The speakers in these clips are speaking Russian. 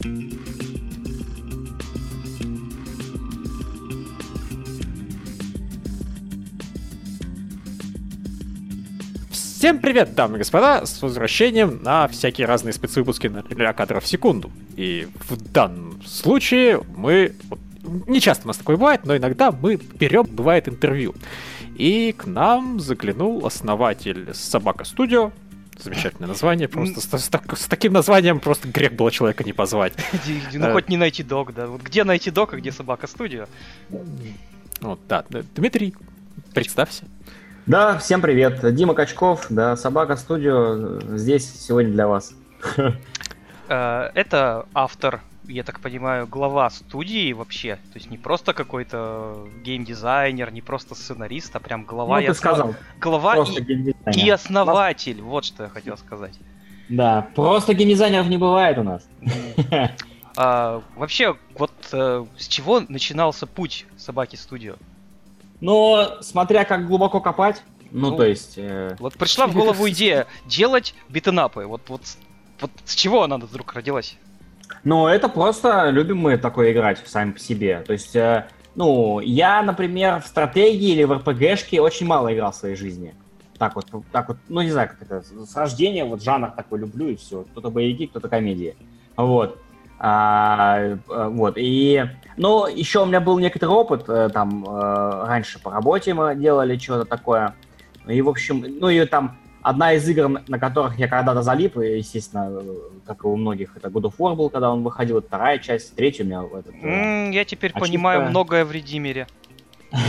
Всем привет, дамы и господа, с возвращением на всякие разные спецвыпуски на 0 кадров в секунду. И в данном случае мы... Не часто у нас такое бывает, но иногда мы берем, бывает, интервью. И к нам заглянул основатель Собака Студио, замечательное название. Просто с, с, с таким названием просто грех было человека не позвать. Ну, э, хоть не найти док, да. Вот где найти док, а где собака студио? Вот, да. Дмитрий, представься. Да, всем привет. Дима Качков, да, Собака Студио здесь сегодня для вас. Э, это автор, я так понимаю, глава студии вообще. То есть не просто какой-то геймдизайнер, не просто сценарист, а прям глава. Ну, ты сказал. Глава и, и основатель. Вот что я хотел сказать. Да, просто геймдизайнеров не бывает у нас. А, вообще, вот э, с чего начинался путь собаки студио? Но смотря как глубоко копать, ну, ну то есть... Э... Вот пришла в голову идея делать битэнапы. Вот, вот, вот с чего она вдруг родилась? Ну, это просто любим мы такое играть сами по себе. То есть, э, ну, я, например, в стратегии или в РПГшке очень мало играл в своей жизни. Так вот, так вот, ну, не знаю, как это, с рождения вот жанр такой люблю и все. Кто-то боевики, кто-то комедии. Вот. А, э, вот, и, ну, еще у меня был некоторый опыт, э, там, э, раньше по работе мы делали что-то такое, и, в общем, ну, и там одна из игр, на которых я когда-то залип, естественно, как и у многих, это God of War был, когда он выходил, вторая часть, третья у меня этот, mm, Я теперь а понимаю многое в Редимере.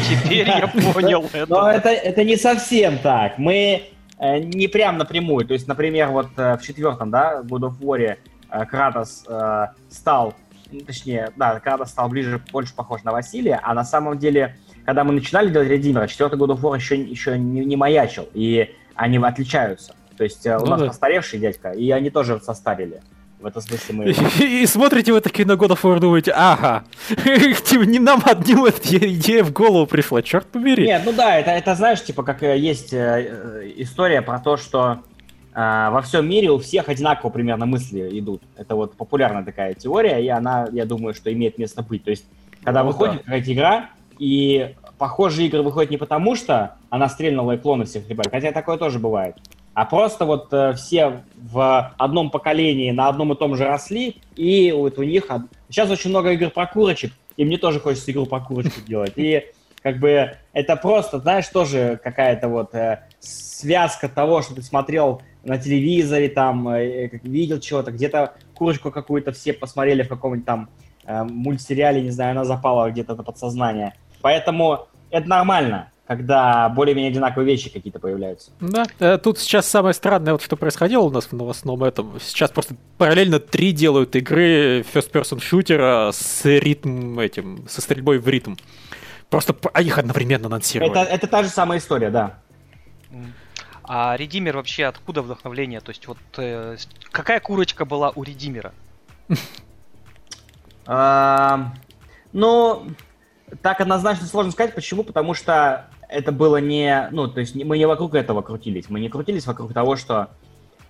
Теперь я понял это. Но это, это не совсем так. Мы не прям напрямую. То есть, например, вот в четвертом, да, God of War Э, Кратос э, стал, ну, точнее, да, Кратос стал ближе, больше похож на Василия, а на самом деле, когда мы начинали делать Редимера, четвертый God of War еще, еще не, не маячил, и они отличаются. То есть э, у ну, нас да. постаревший дядька, и они тоже состарили. В этом смысле мы... И, и смотрите вы такие на God of War, думаете, ага, типа не нам одним эта идея в голову пришла, черт побери. Нет, ну да, это, это знаешь, типа, как есть э, история про то, что а, во всем мире у всех одинаково примерно мысли идут. Это вот популярная такая теория, и она, я думаю, что имеет место быть. То есть, когда ну, выходит да. какая-то игра, и похожие игры выходят не потому, что она стрельнула и клоны всех ребят, хотя такое тоже бывает, а просто вот э, все в одном поколении на одном и том же росли, и вот у них... Сейчас очень много игр про курочек, и мне тоже хочется игру про курочку делать. И как бы это просто, знаешь, тоже какая-то вот э, связка того, что ты смотрел на телевизоре, там, э, видел чего-то, где-то курочку какую-то все посмотрели в каком-нибудь там э, мультсериале, не знаю, она запала где-то на подсознание. Поэтому это нормально, когда более-менее одинаковые вещи какие-то появляются. Да, э, тут сейчас самое странное, вот что происходило у нас в новостном этом. Сейчас просто параллельно три делают игры first-person шутера с ритм этим, со стрельбой в ритм. Просто а их одновременно анонсировали. Это, это та же самая история, да. А Редимер вообще откуда вдохновление? То есть вот э, какая курочка была у Редимера? Ну, так однозначно сложно сказать. Почему? Потому что это было не... Ну, то есть мы не вокруг этого крутились. Мы не крутились вокруг того, что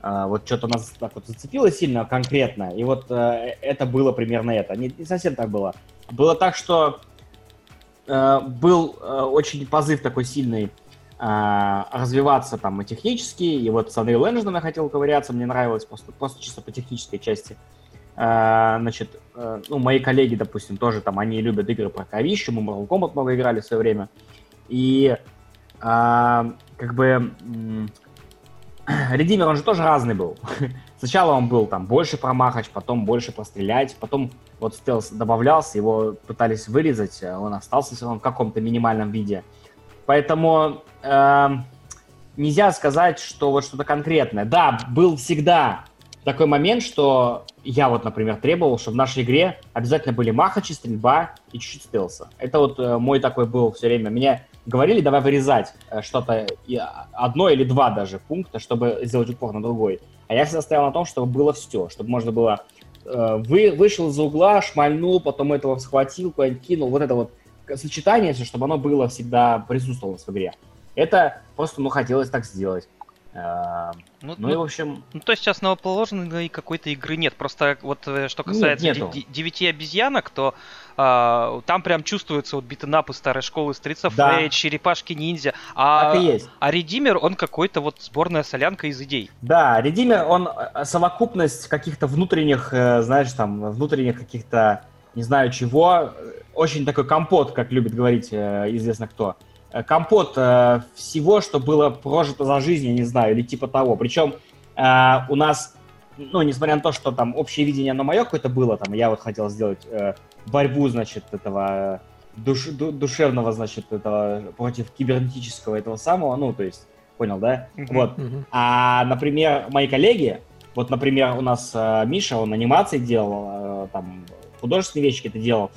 Uh, вот что-то нас так вот зацепило сильно, конкретно, и вот uh, это было примерно это. Не, не совсем так было. Было так, что uh, был очень позыв такой сильный а, развиваться там и технически, и вот с Unreal Engine я хотел ковыряться, мне нравилось просто, просто чисто по технической части. Значит, а, ну, мои коллеги, допустим, тоже там, они любят игры про кровищу, мы Mortal Kombat много играли в свое время, и а, как бы Редимер, он же тоже разный был. Сначала он был там больше промахач, потом больше пострелять, потом вот стелс добавлялся, его пытались вырезать, он остался все равно в каком-то минимальном виде. Поэтому э, нельзя сказать, что вот что-то конкретное. Да, был всегда такой момент, что я вот, например, требовал, чтобы в нашей игре обязательно были махачи, стрельба и чуть-чуть стелса. Это вот э, мой такой был все время. Мне говорили, давай вырезать э, что-то, одно или два даже пункта, чтобы сделать упор на другой. А я всегда стоял на том, чтобы было все, чтобы можно было э, вы, вышел из-за угла, шмальнул, потом этого схватил, куда-нибудь кинул. Вот это вот сочетание, чтобы оно было всегда присутствовало в игре. Это просто, ну, хотелось так сделать. Э, Ну, Ну и, в ну, общем, ну, то есть основоположной какой-то игры нет. Просто вот э, что касается нету. де- девяти обезьянок, то а, там прям чувствуется вот битэнап из старой школы, Streets of Да. Rage, Черепашки Ниндзя. А, так и есть. а Редимер, он какой-то вот сборная солянка из идей. Да, Редимер, он э, совокупность каких-то внутренних, э, знаешь, там, внутренних каких-то, не знаю чего, очень такой компот, как любит говорить известно кто. Э, Компот э, всего, что было прожито за жизнь, я не знаю, или типа того. Причем э, у нас, ну, несмотря на то, что там общее видение, оно мое какое-то было, там, я вот хотел сделать э, борьбу, значит, этого душ- ду- душевного, значит, этого против кибернетического этого самого, ну, то есть, понял, да? Мгм. Вот. А, например, мои коллеги, вот, например, у нас э, Миша, он анимации делал, э, там, художественные вещи какие-то делал.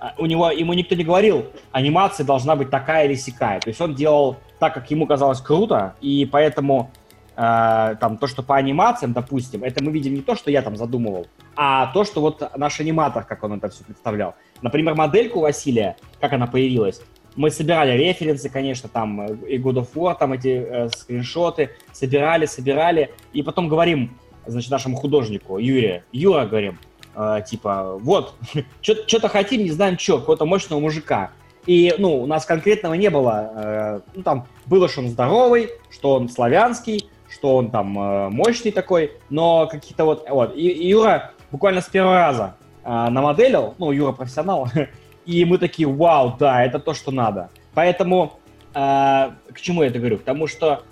А У него, ему никто не говорил, анимация должна быть такая или сякая. То есть он делал так, как ему казалось круто, и поэтому э, там то, что по анимациям, допустим, это мы видим не то, что я там задумывал, а то, что вот наш аниматор, как он это все представлял. Например, модельку Василия, как она появилась, мы собирали референсы, конечно, там и God of War, там эти э, скриншоты, собирали, собирали, и потом говорим, значит, нашему художнику, Юре, Юра, говорим, э, типа, вот, что-то хотим, не знаем что, какого-то мощного мужика. И, ну, у нас конкретного не было, э, ну, там, было, что он здоровый, что он славянский, что он там э, мощный такой, но какие-то вот, вот, и, и Юра буквально с первого раза э, намоделил, ну, Юра профессионал, и мы такие, вау, да, это то, что надо. Поэтому, э, к чему я это говорю? Потому что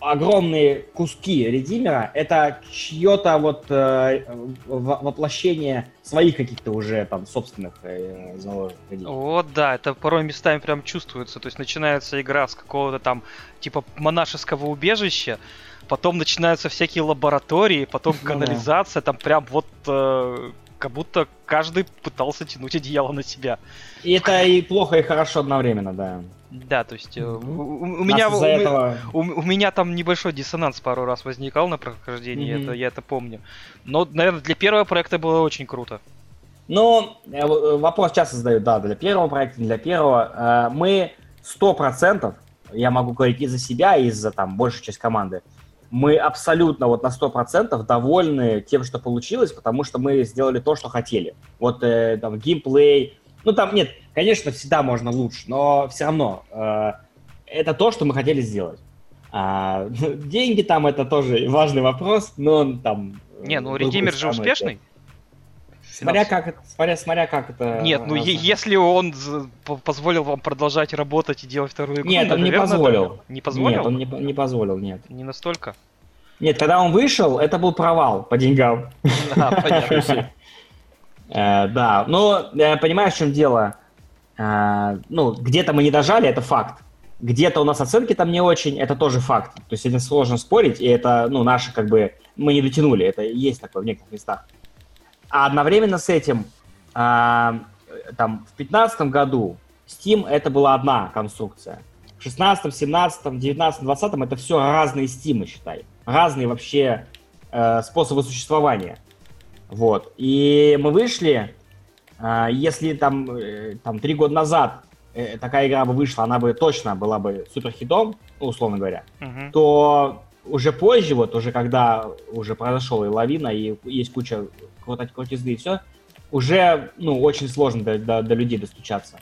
огромные куски редимера это чье-то вот э, во- воплощение своих каких-то уже там собственных э, заложенных идей. Вот да, это порой местами прям чувствуется. То есть начинается игра с какого-то там типа монашеского убежища, потом начинаются всякие лаборатории, потом Ну канализация, там прям вот э, как будто каждый пытался тянуть одеяло на себя. И это и плохо, и хорошо одновременно, да. Да, то есть э, Мгм. у, у- у меня у, этого... у, у меня там небольшой диссонанс пару раз возникал на прохождении, Мгм. это я это помню. Но, наверное, для первого проекта было очень круто. Ну, э, в- вопрос часто задают, да, для первого проекта, для первого. Э, Мы сто процентов, я могу говорить и за себя, и за там большую часть команды, мы абсолютно вот на 100% довольны тем, что получилось, потому что мы сделали то, что хотели. Вот э, там геймплей, ну там нет, конечно, всегда можно лучше, но все равно э, это то, что мы хотели сделать. А, деньги там это тоже важный вопрос, но там... э, Не, ну Редимер же успешный. Смотря как, смотря, смотря как это... Нет, ну е- если он позволил вам продолжать работать и делать вторую игру, Нет, он не наверное, позволил. это- Не позволил? Нет, он не, не позволил, нет. Не настолько? Нет, когда он вышел, это был провал по деньгам. А, понятно. Э, Да, но э, понимаешь, в чем дело? Э, Ну, где-то мы не дожали, это факт. Где-то у нас оценки там не очень, это тоже факт. То есть этим сложно спорить, и это, ну, наши как бы, мы не дотянули, это есть такое в некоторых местах. А одновременно с этим, а, там, в 2015 году Steam это была одна конструкция. В 16, 17, 19, 20 это все разные Steam, считай. Разные вообще э, способы существования. Вот. И мы вышли, а, если там, э, там три года назад э, такая игра бы вышла, она бы точно была бы суперхитом, ну, условно говоря, Мгм. то уже позже, вот уже когда уже произошел и лавина, и есть куча крути- крутизны и все, уже, ну, очень сложно до, до- до людей достучаться.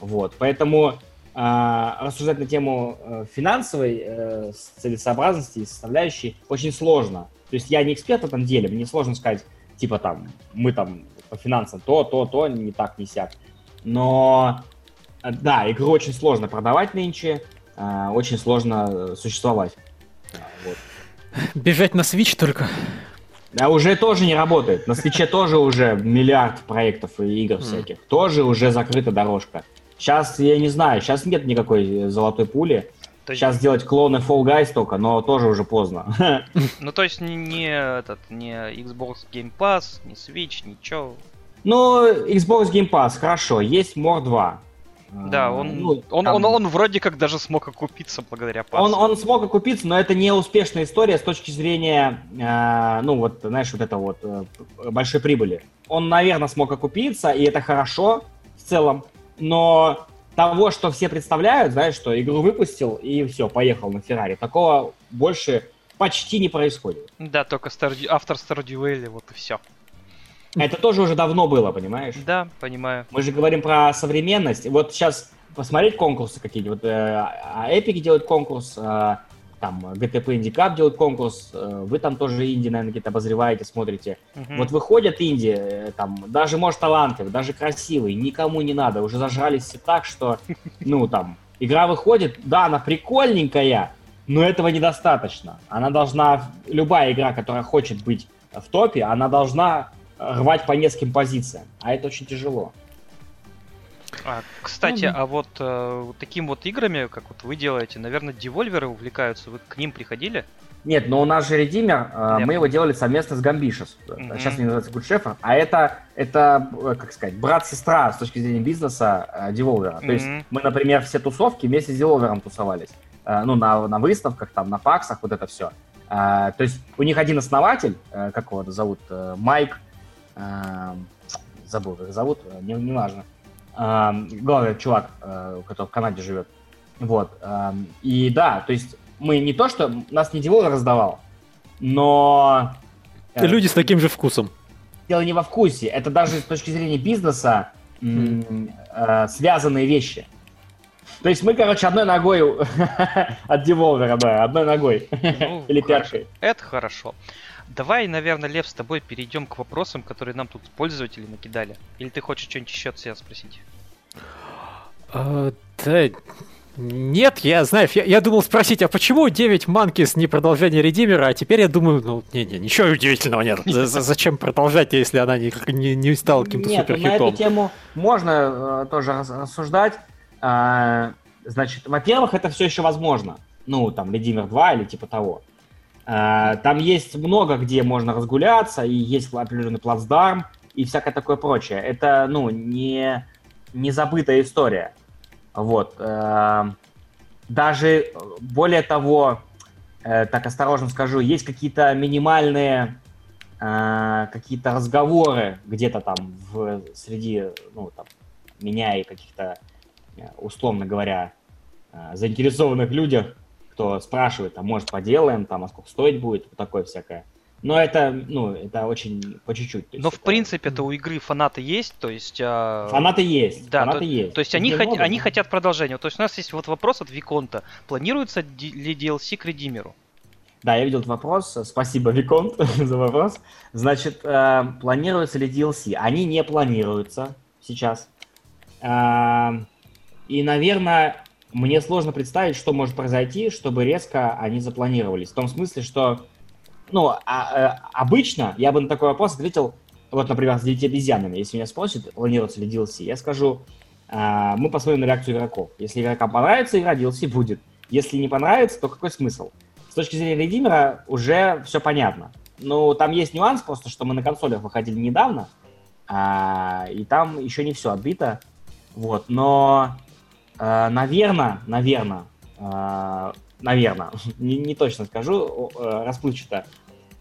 Вот, поэтому а, рассуждать на тему э, финансовой э, целесообразности и составляющей очень сложно. То есть я не эксперт в этом деле, мне сложно сказать, типа там, мы там по финансам то, то, то, не так, не сяк. Но, э, да, игру очень сложно продавать нынче, э, очень сложно э, существовать. Вот. Бежать на Switch только. А уже тоже не работает. На свече тоже уже миллиард проектов и игр всяких. Тоже уже закрыта дорожка. Сейчас, я не знаю, сейчас нет никакой золотой пули. То есть- Сейчас делать клоны Fall Guys только, но тоже уже поздно. Ну, то есть не, не этот, не Xbox Game Pass, не Switch, ничего. Ну, Xbox Game Pass, хорошо, есть More 2. Да, А, он, ну, он, там- он, он вроде как даже смог окупиться благодаря пассу. Он, он смог окупиться, но это не успешная история с точки зрения, э, ну вот, знаешь, вот это вот э, большой прибыли. Он, наверное, смог окупиться, и это хорошо в целом, но того, что все представляют, знаешь, что игру выпустил и все, поехал на Феррари, такого больше почти не происходит. Да, только Stardew, автор Stardew Valley, вот и все. Это тоже уже давно было, понимаешь? Да, понимаю. Мы же говорим про современность. Вот сейчас посмотреть конкурсы какие-нибудь. Вот, э, а Epic делает конкурс, э, там GTP Indie Cup делает конкурс, э, вы там тоже инди, наверное, какие-то обозреваете, смотрите. Мгм. Вот выходят инди, э, там, даже, может, талантливый, даже красивый, никому не надо, уже зажрались все так, что, ну, там, игра выходит, да, она прикольненькая, но этого недостаточно. Она должна, любая игра, которая хочет быть в топе, она должна рвать по нескольким позициям, а это очень тяжело. А, кстати, Ну, а вот э, вот таким вот играми, как вот вы делаете, наверное, девольверы увлекаются. Вы к ним приходили? Нет, но у нас же Redeemer, э, Я мы его делали совместно с Gambitious. Мгм. Сейчас они называются Shepherd. А это, это, э, как сказать, брат-сестра с точки зрения бизнеса э, Devolver. То есть мы, например, все тусовки вместе с Devolver тусовались. Э, Ну, на, на выставках, там, на паксах, вот это все. То есть у них один основатель, э, как его зовут, э, Майк, э, забыл, как зовут, э, не, неважно. Главный чувак, э, который в Канаде живет. Вот. И да, то есть мы не то, что нас не Devolver раздавал, но... э, Люди с таким же вкусом. дело не во вкусе, это даже с точки зрения бизнеса м, э, связанные вещи. То есть мы, короче, одной ногой от Devolver, да, одной ногой. Ну, Или хорошо. пяткой. Это хорошо. Давай, наверное, Лев, с тобой перейдем к вопросам, которые нам тут пользователи накидали. Или ты хочешь что-нибудь еще от себя спросить? А, да, нет, я, знаешь, я, я думал спросить, а почему 9 Манкис не продолжение Редимера, а теперь я думаю, ну, не-не, ничего удивительного нет. За- за- Зачем продолжать, если она не, не, не стала каким-то Нет, ну, на суперхитом? эту тему можно э, тоже рас- рассуждать. А, значит, во-первых, это все еще возможно. Ну, там, Redeemer 2 или типа того. А, там есть много, где можно разгуляться, и есть определенный плацдарм, и всякое такое прочее. Это, ну, не, не забытая история. Вот. э, Даже, э, более того, э, так осторожно скажу, есть какие-то минимальные э, какие-то разговоры где-то там в, среди, ну, там, меня и каких-то, э, условно говоря, э, заинтересованных людях, кто спрашивает, а может поделаем, там, а сколько стоить будет, вот такое всякое. Но это, ну, это очень по чуть-чуть. Но в это- принципе-то у игры фанаты есть, то есть... а, Фанаты есть, Да, фанаты то, есть. то есть они, хот- они хотят продолжения. То есть у нас есть вот вопрос от Виконта. Планируется ли DLC к Редимеру? Да, я видел этот вопрос. Спасибо, Виконт, за вопрос. Значит, э, планируются ли DLC? Они не планируются сейчас. Э, и, наверное, мне сложно представить, что может произойти, чтобы резко они запланировались. В том смысле, что, ну, а- э, обычно я бы на такой вопрос ответил, вот, например, с «Девяти обезьянами». Если меня спросят, планируется ли DLC, я скажу, э, мы посмотрим на реакцию игроков. Если игрокам понравится игра, DLC будет. Если не понравится, то какой смысл? С точки зрения Редимера уже все понятно. Ну, там есть нюанс просто, что мы на консолях выходили недавно, а, и там еще не все отбито. Вот, но, наверное, наверное, наверное, не, не точно скажу, э, расплывчато,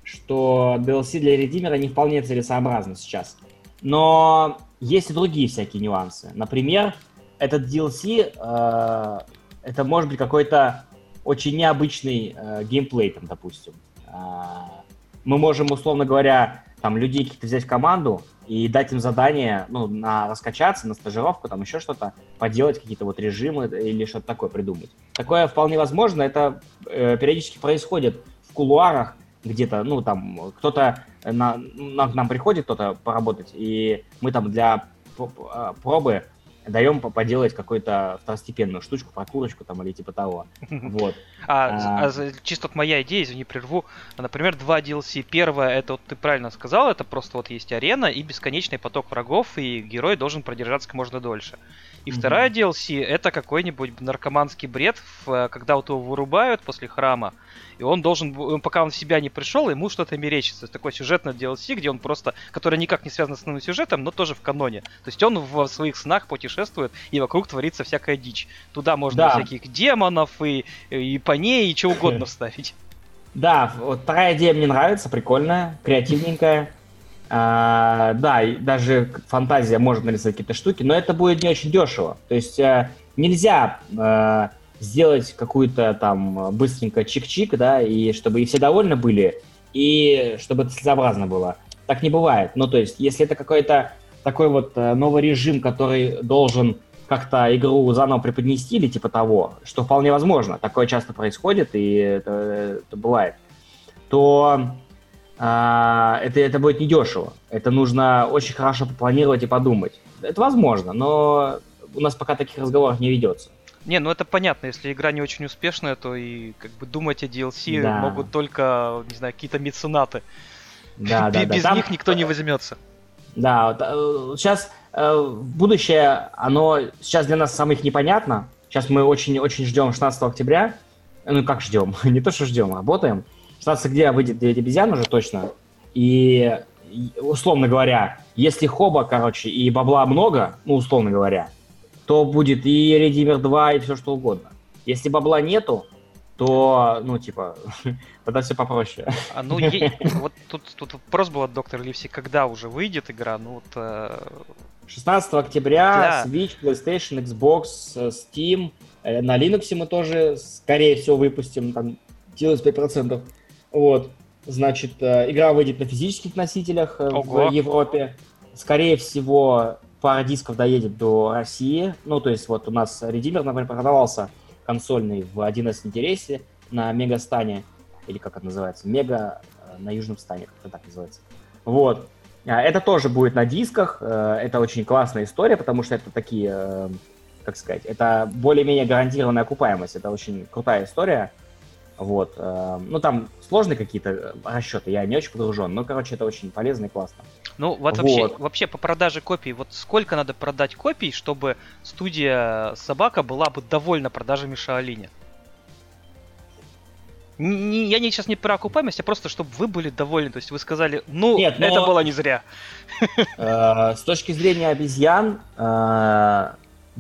что DLC для Редимера не вполне целесообразно сейчас. Но есть и другие всякие нюансы. Например, этот DLC, э, это может быть какой-то очень необычный э, геймплей, там, допустим. А, мы можем, условно говоря, там, людей каких-то взять в команду и дать им задание, ну, на раскачаться, на стажировку, там, еще что-то, поделать какие-то вот режимы или что-то такое придумать. Такое вполне возможно, это э, периодически происходит в кулуарах, где-то, ну, там, кто-то на, на- к нам приходит, кто-то поработать, и мы там для а, пробы даем по- поделать какую-то второстепенную штучку, прокурочку там или типа того. Вот. А, А. а за- чисто вот моя идея, извини, прерву. Например, два DLC. Первое, это вот ты правильно сказал, это просто вот есть арена и бесконечный поток врагов, и герой должен продержаться как можно дольше. И Мгм. вторая DLC это какой-нибудь наркоманский бред, в- когда вот его вырубают после храма, и он должен, пока он в себя не пришел, ему что-то мерещится. Такой сюжетный DLC, где он просто, который никак не связан с основным сюжетом, но тоже в каноне. То есть он в своих снах путешествует, и вокруг творится всякая дичь. Туда можно Да. всяких демонов и, и поней, и чего угодно вставить. Да, вот вторая идея мне нравится, прикольная, креативненькая. А, да, и даже фантазия может нарисовать какие-то штуки, но это будет не очень дешево. То есть э, нельзя э, сделать какую-то там быстренько чик-чик, да, и чтобы и все довольны были, и чтобы это целесообразно было. Так не бывает. Ну, то есть, если это какой-то такой вот э, новый режим, который должен как-то игру заново преподнести или типа того, что вполне возможно, такое часто происходит и это, это бывает, то а, это, это будет недешево. Это нужно очень хорошо попланировать и подумать. Это возможно, но у нас пока таких разговоров не ведется. Не, ну это понятно, если игра не очень успешная, то и как бы думать о DLC да. могут только, не знаю, какие-то меценаты. Да, да, Без да. них Там... никто не возьмется. Да, сейчас э, э, будущее, оно сейчас для нас самых непонятно. Сейчас мы очень-очень ждем 16 октября. Ну, как ждем? Не то, что ждем, работаем. 16 октября выйдет 9 обезьян уже точно. И, условно говоря, если хоба, короче, и бабла много, ну, условно говоря, то будет и Redeemer 2, и все что угодно. Если бабла нету, то, ну, типа, тогда все попроще. А, ну, е- вот тут, тут вопрос был от доктора Ливси, когда уже выйдет игра, ну, вот... Э... 16 октября, да. Switch, PlayStation, Xbox, э, Steam, э, на Linux мы тоже, скорее всего, выпустим, там, 95%. Вот, значит, э, игра выйдет на физических носителях Ого. в Европе. Скорее всего, пара дисков доедет до России. Ну, то есть вот у нас Redeemer, например, продавался консольный в 11 интересе на Мегастане, или как это называется, Мега э, на Южном стане, как это так называется. Вот. А, это тоже будет на дисках, э, это очень классная история, потому что это такие, э, как сказать, это более-менее гарантированная окупаемость, это очень крутая история. Вот. Ну, там сложные какие-то расчеты, я не очень погружен, но, короче, это очень полезно и классно. Ну, вот, вот. Вообще, вообще по продаже копий, вот сколько надо продать копий, чтобы студия Собака была бы довольна продажами Шаолиня? Не, я не, сейчас не про окупаемость, а просто, чтобы вы были довольны. То есть вы сказали, ну, Нет, но... это было не зря. Э, с точки зрения обезьян, э, да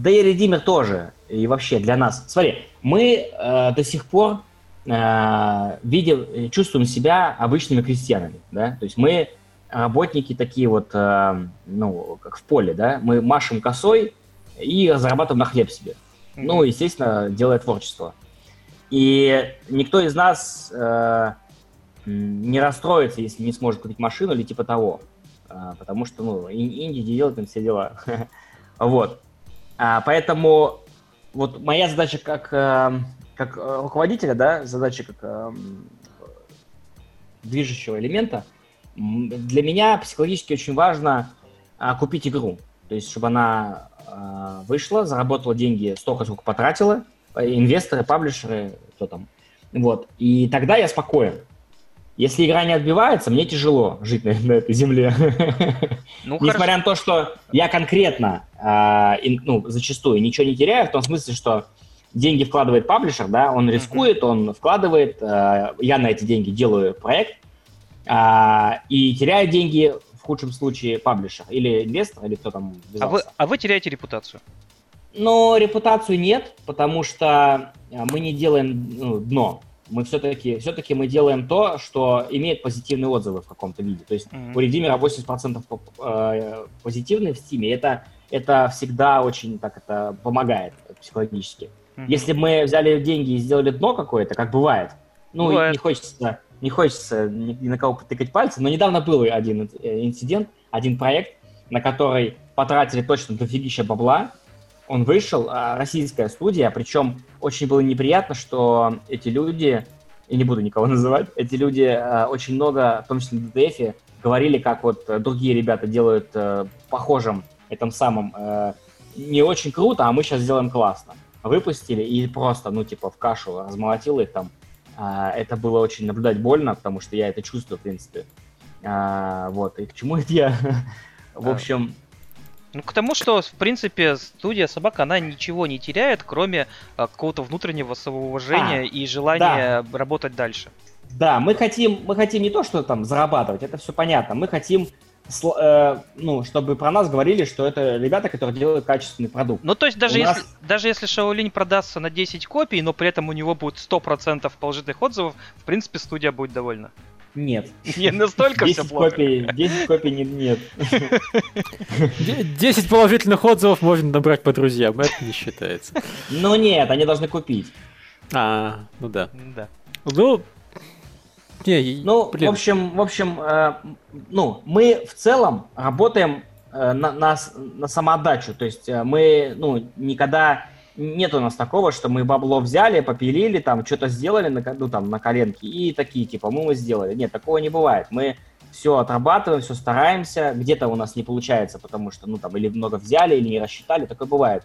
и Редимер тоже. И вообще для нас. Смотри, мы э, до сих пор видим, чувствуем себя обычными крестьянами. Да? То есть мы работники такие вот, э, ну, как в поле, да, мы машем косой и зарабатываем на хлеб себе. Mm-hmm. Ну, естественно, делая творчество. И никто из нас э, не расстроится, если не сможет купить машину или типа того. Э, потому что, ну, инди делают там все дела. вот. А, поэтому вот моя задача как, э, как руководителя, да, задача как э, движущего элемента – для меня психологически очень важно а, купить игру. То есть, чтобы она а, вышла, заработала деньги столько, сколько потратила, инвесторы, паблишеры, кто там. Вот. И тогда я спокоен. Если игра не отбивается, мне тяжело жить на, на этой земле. Ну, Несмотря на то, что я конкретно, э, ну, зачастую ничего не теряю, в том смысле, что деньги вкладывает паблишер, да, он рискует, он вкладывает, э, я на эти деньги делаю проект, а, и теряет деньги в худшем случае паблишер или инвестор, или кто там а вы, а вы теряете репутацию? Но репутацию нет, потому что а, мы не делаем ну, дно. Мы все-таки все-таки мы делаем то, что имеет позитивные отзывы в каком-то виде. То есть mm-hmm. у Redeemer 80% э, позитивные в Steam, это, это всегда очень так это помогает психологически. Mm-hmm. Если мы взяли деньги и сделали дно какое-то, как бывает, ну, бывает. не хочется не хочется ни, ни на кого потыкать пальцы, но недавно был один э, инцидент, один проект, на который потратили точно дофигища бабла. Он вышел, а, российская студия, причем очень было неприятно, что эти люди, и не буду никого называть, эти люди а, очень много, в том числе на DTF, говорили, как вот другие ребята делают э, похожим, этом самом, э, не очень круто, а мы сейчас сделаем классно. Выпустили и просто, ну, типа, в кашу размолотил их там, а, это было очень наблюдать больно, потому что я это чувствую, в принципе. А, вот, и к чему это я? в общем... Ну, к тому, что, в принципе, студия Собака, она ничего не теряет, кроме а, какого-то внутреннего самоуважения а, и желания да. работать дальше. Да, мы хотим, мы хотим не то, что там зарабатывать, это все понятно. Мы хотим Э, ну, чтобы про нас говорили, что это ребята, которые делают качественный продукт. Ну, то есть даже, у если, нас... даже если Шаолинь продастся на 10 копий, но при этом у него будет 100% положительных отзывов, в принципе, студия будет довольна. Нет. Не настолько все 10 плохо. копий, 10 копий не- нет. Де- 10 положительных отзывов можно набрать по друзьям, это не считается. Ну нет, они должны купить. А, ну да. Да. Ну, не, Ну, блин, в общем, в общем, э, ну, мы в целом работаем э, на, на, на самоотдачу. То есть э, мы, ну, никогда нет у нас такого, что мы бабло взяли, попилили, там, что-то сделали на, ну, там, на коленке и такие, типа, мы мы сделали. Нет, такого не бывает. Мы все отрабатываем, все стараемся. Где-то у нас не получается, потому что, ну, там, или много взяли, или не рассчитали, такое бывает.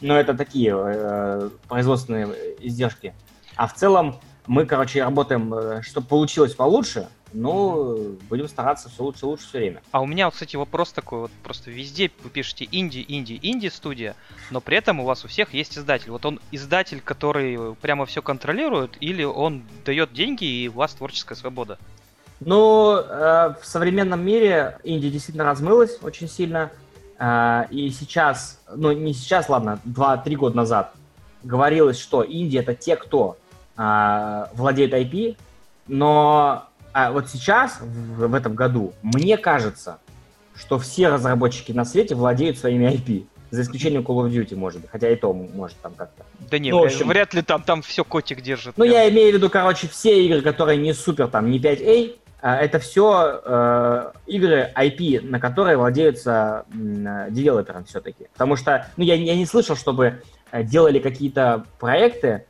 Но это такие э, производственные издержки. А в целом мы, короче, работаем, чтобы получилось получше, ну, будем стараться все лучше и лучше все время. А у меня, кстати, вопрос такой, вот просто везде вы пишете инди, инди, инди студия, но при этом у вас у всех есть издатель. Вот он издатель, который прямо все контролирует, или он дает деньги и у вас творческая свобода? Ну, э, в современном мире Индия действительно размылась очень сильно. Э, и сейчас, ну не сейчас, ладно, 2-3 года назад говорилось, что Индия это те, кто э, владеет IP, но а вот сейчас, в, в этом году, мне кажется, что все разработчики на свете владеют своими IP. За исключением Call of Duty, может быть. Хотя и то, может, там как-то. Да не, Ну, в вряд- общем- вряд ли там, там все котик держит. Ну, прям. я имею в виду, короче, все игры, которые не супер, там, не 5A, а, это все игры IP, на которые владеются э, девелопером все-таки. Потому что, ну, я, я не слышал, чтобы э, делали какие-то проекты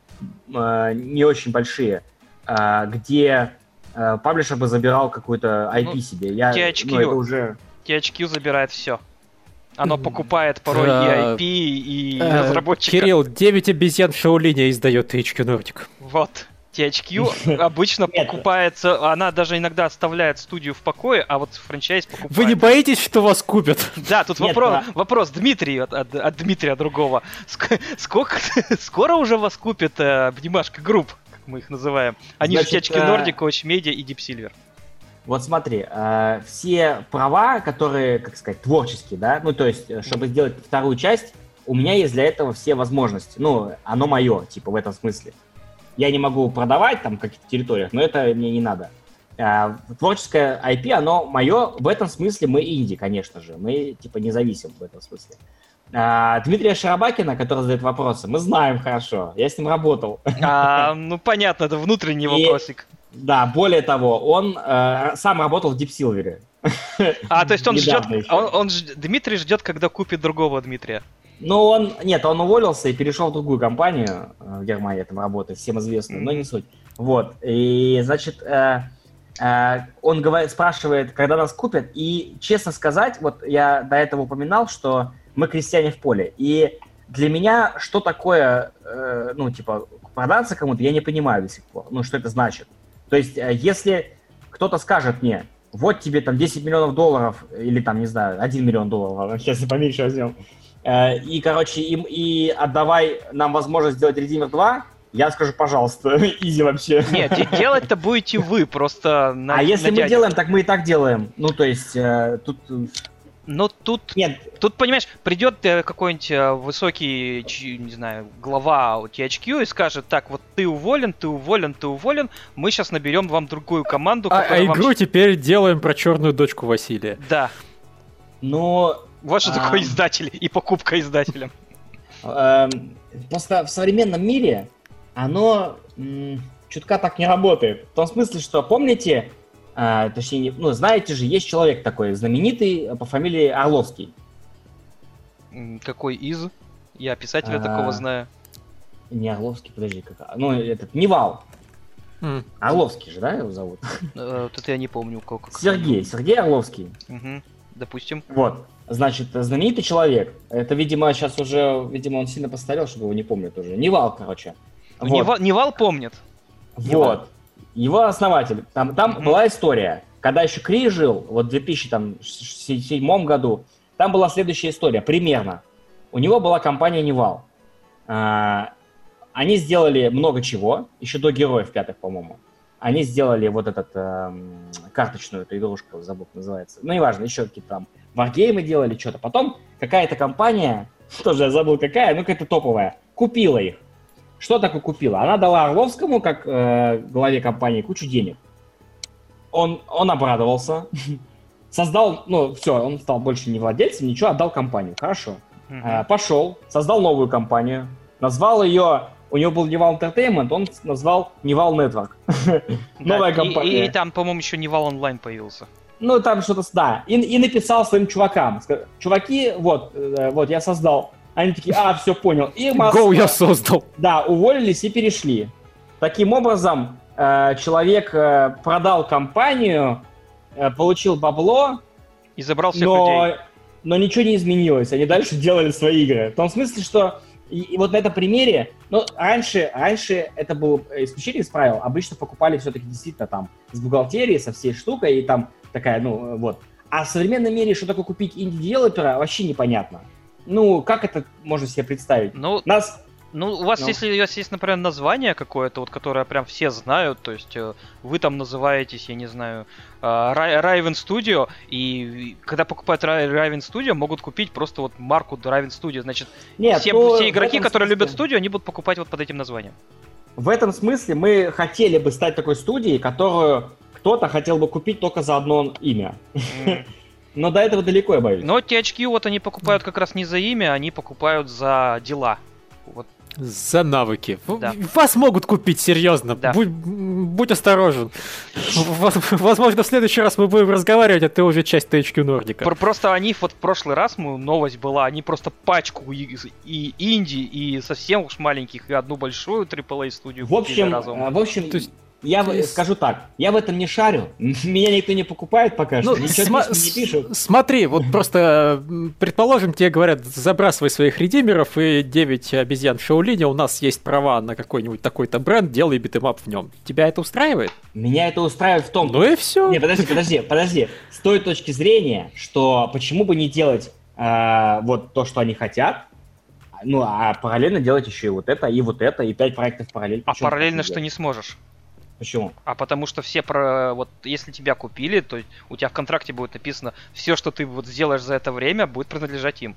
э, не очень большие, э, где э, паблишер бы забирал какую-то IP Ну, себе. Я, THQ. ну, это уже... THQ забирает все. Оно покупает порой да. и IP, и э, разработчика. Кирилл, 9 обезьян в Шаолине издает HQ Nordic. Вот. THQ обычно покупается, она даже иногда оставляет студию в покое, а вот франчайз покупает. Вы не боитесь, что вас купят? Да, тут Нет, вопрос, да. вопрос Дмитрий от, от- от Дмитрия другого. Ск- сколько, скоро уже вас купит э, обнимашка групп, как мы их называем? Они Значит, же THQ э, Nordic, Coach Media и Deep Silver. Вот смотри, э, все права, которые, как сказать, творческие, да, ну то есть, э, чтобы сделать вторую часть, у меня есть для этого все возможности. Ну, оно мое, типа, в этом смысле. Я не могу продавать там каких-то территориях, но это мне не надо. А, Творческое IP, оно мое. В этом смысле мы инди, конечно же. Мы, типа, не зависим в этом смысле. А, Дмитрия Шарабакина, который задает вопросы, мы знаем хорошо. Я с ним работал. А, ну понятно, это внутренний И- вопросик. Да, более того, он э, сам работал в Deep Silver. А, то есть он ждет, он, он Дмитрий ждет, когда купит другого Дмитрия. Ну, он, нет, он уволился и перешел в другую компанию э, в Германии, там работает, всем известную, но не суть. Вот, и, значит, э, э, он говорит, спрашивает, когда нас купят, и, честно сказать, вот я до этого упоминал, что мы крестьяне в поле, и для меня что такое, э, ну, типа, продаться кому-то, я не понимаю до сих пор, ну, что это значит. То есть, э, если кто-то скажет мне, вот тебе там 10 миллионов долларов, или там, не знаю, 1 миллион долларов, сейчас я поменьше возьмем, И, короче, им и отдавай нам возможность сделать Redeemer 2, я скажу, пожалуйста, изи вообще. Нет, де- делать-то будете вы, просто на а если на мы делаем, так мы и так делаем. Ну, то есть, э, тут... э, Но тут Нет, Тут, понимаешь, придет э, какой-нибудь э, высокий, не знаю, глава у THQ и скажет, так, вот ты уволен, ты уволен, ты уволен, мы сейчас наберем вам другую команду, А, а вам игру щ- теперь делаем про черную дочку Василия. Да, но вот что А. такое издатель и покупка издателем. эм, просто в современном мире оно чутка так не работает. В том смысле, что, помните, э, точнее, не- ну, знаете же, есть человек такой знаменитый по фамилии Орловский. Какой из? Я писателя А. такого знаю. Не Орловский, подожди, как... Ну, этот, Nival. М. Орловский же, да, его зовут? Э, Тут я не помню, как. Сергей, Сергей Орловский. Допустим. Вот. Значит, знаменитый человек. Это, видимо, сейчас уже, видимо, он сильно постарел, чтобы его не помнит уже. Nival, короче. Вот. Nival, Nival помнит. Вот. Его основатель. Там, там Мгм. была история. Когда еще КРИ жил, вот в 2007 году, там была следующая история, примерно. У него была компания Невал. А, Они сделали много чего, еще до героев пятых, по-моему. Они сделали вот этот эм, карточную эту игрушку, забыл, называется. Ну, неважно, еще какие-то там варгеймы делали, что-то. Потом какая-то компания, тоже я забыл какая, ну, какая-то топовая, купила их. Что такое купила? Она дала Орловскому, как э, главе компании, кучу денег. Он, он обрадовался, создал, ну, все, он стал больше не владельцем, ничего, отдал компанию. Хорошо. Э, Пошел, создал новую компанию, назвал ее, у него был Nival Entertainment, он назвал Nival Network. Да, новая компания. И, и там, по-моему, еще Nival Online появился. Ну, там что-то, да. И, и написал своим чувакам. Чуваки, вот, э, вот, я создал. Они такие, а, все, понял. И масса- Go я создал. Да, уволились и перешли. Таким образом, э, человек э, продал компанию, получил бабло, И забрал всех людей. но, но ничего не изменилось. Они дальше делали свои игры. В том смысле, что и, и вот на этом примере, ну, раньше, раньше это было исключение из правил. Обычно покупали все-таки действительно там с бухгалтерией, со всей штукой, и там такая, ну, э, вот. А в современном мире, что такое купить инди-девелопера, вообще непонятно. Ну, как это можно себе представить? Ну, Нас ну, у вас, Ну. если у вас есть, например, название какое-то, вот которое прям все знают, то есть э, вы там называетесь, я не знаю, Raven Studio, и когда покупают Ra- Raven Studio, могут купить просто вот марку Raven Studio. Значит, Нет, все, ну, все игроки, которые смысле- любят студию, они будут покупать вот под этим названием. В этом смысле мы хотели бы стать такой студией, которую кто-то хотел бы купить только за одно имя. Но до этого далеко, я боюсь. Но THQ вот они покупают как раз не за имя, они покупают за дела. Вот За навыки. Да. Вас могут купить, серьезно. Да. Будь, будь осторожен. Воз- Возможно, в следующий раз мы будем разговаривать, а ты уже часть THQ Нордика. Пр- Просто они вот в прошлый раз мы, новость была, они просто пачку и, и инди, и совсем уж маленьких, и одну большую AAA студию В купили общем, разом. э, в общем, То есть- я в- есть- скажу так, я в этом не шарю, меня никто не покупает пока что, Ну, ничего сма- письма не пишут. Смотри, вот просто, предположим, тебе говорят, забрасывай своих Redeemer ов и 9 обезьян в Шаолине, у нас есть права на какой-нибудь такой-то бренд, делай beat 'em up в нем. Тебя это устраивает? Меня это устраивает в том... Ну и все. Не, подожди, подожди, подожди. С той точки зрения, что почему бы не делать э, вот то, что они хотят, ну, а параллельно делать еще и вот это, и вот это, и пять проектов параллельно. А параллельно что не сможешь. Почему? А потому что все про... Вот если тебя купили, то у тебя в контракте будет написано, все, что ты вот сделаешь за это время, будет принадлежать им.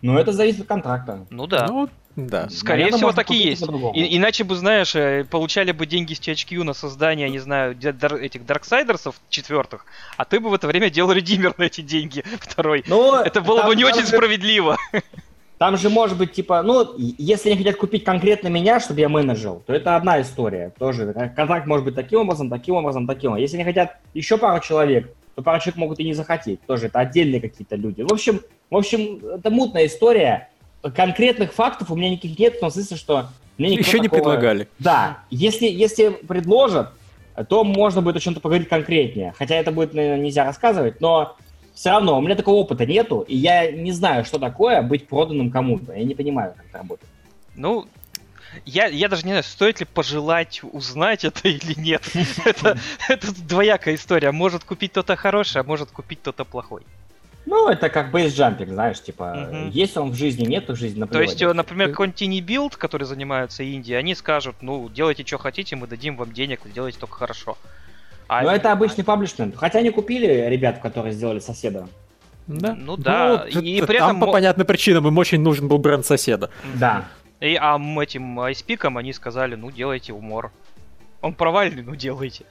Ну, это зависит от контракта. Ну да. Ну, да. Скорее наверное, всего, так и есть. И- иначе бы, знаешь, э, получали бы деньги с THQ на создание, не знаю, дар- этих Дарксайдерсов четвертых, а ты бы в это время делал редимер на эти деньги второй. Ну, Это было там- бы не там очень же- справедливо. Там же может быть, типа, ну, если они хотят купить конкретно меня, чтобы я менеджер, то это одна история. Тоже Кон- контракт может быть таким образом, таким образом, таким образом. Если они хотят еще пару человек, то пару человек могут и не захотеть. Тоже это отдельные какие-то люди. В общем, в общем, это мутная история. Конкретных фактов у меня никаких нет, в том смысле, что мне Еще не такого- предлагали. Да, если, если предложат, то можно будет о чем-то поговорить конкретнее. Хотя это будет, наверное, нельзя рассказывать, но все равно у меня такого опыта нету, и я не знаю, что такое быть проданным кому-то. Я не понимаю, как это работает. Ну, я, я даже не знаю, стоит ли пожелать узнать это или нет. Это, это двоякая история. Может купить кто-то хороший, а может купить кто-то плохой. Ну, это как бейсджампинг, знаешь, типа, Мгм. есть он в жизни, нет в жизни на То есть, э, например, какой-нибудь Build, который занимается Индией, они скажут, ну, делайте, что хотите, мы дадим вам денег, делайте только хорошо. А- Но это обычный паблишмент. Хотя они купили ребят, которые сделали соседа. Да. Ну да, т- и при там этом по понятным причинам им очень нужен был бренд соседа. Да. И, а этим айспикам они сказали, ну, делайте умор. Он провальный, ну, делайте.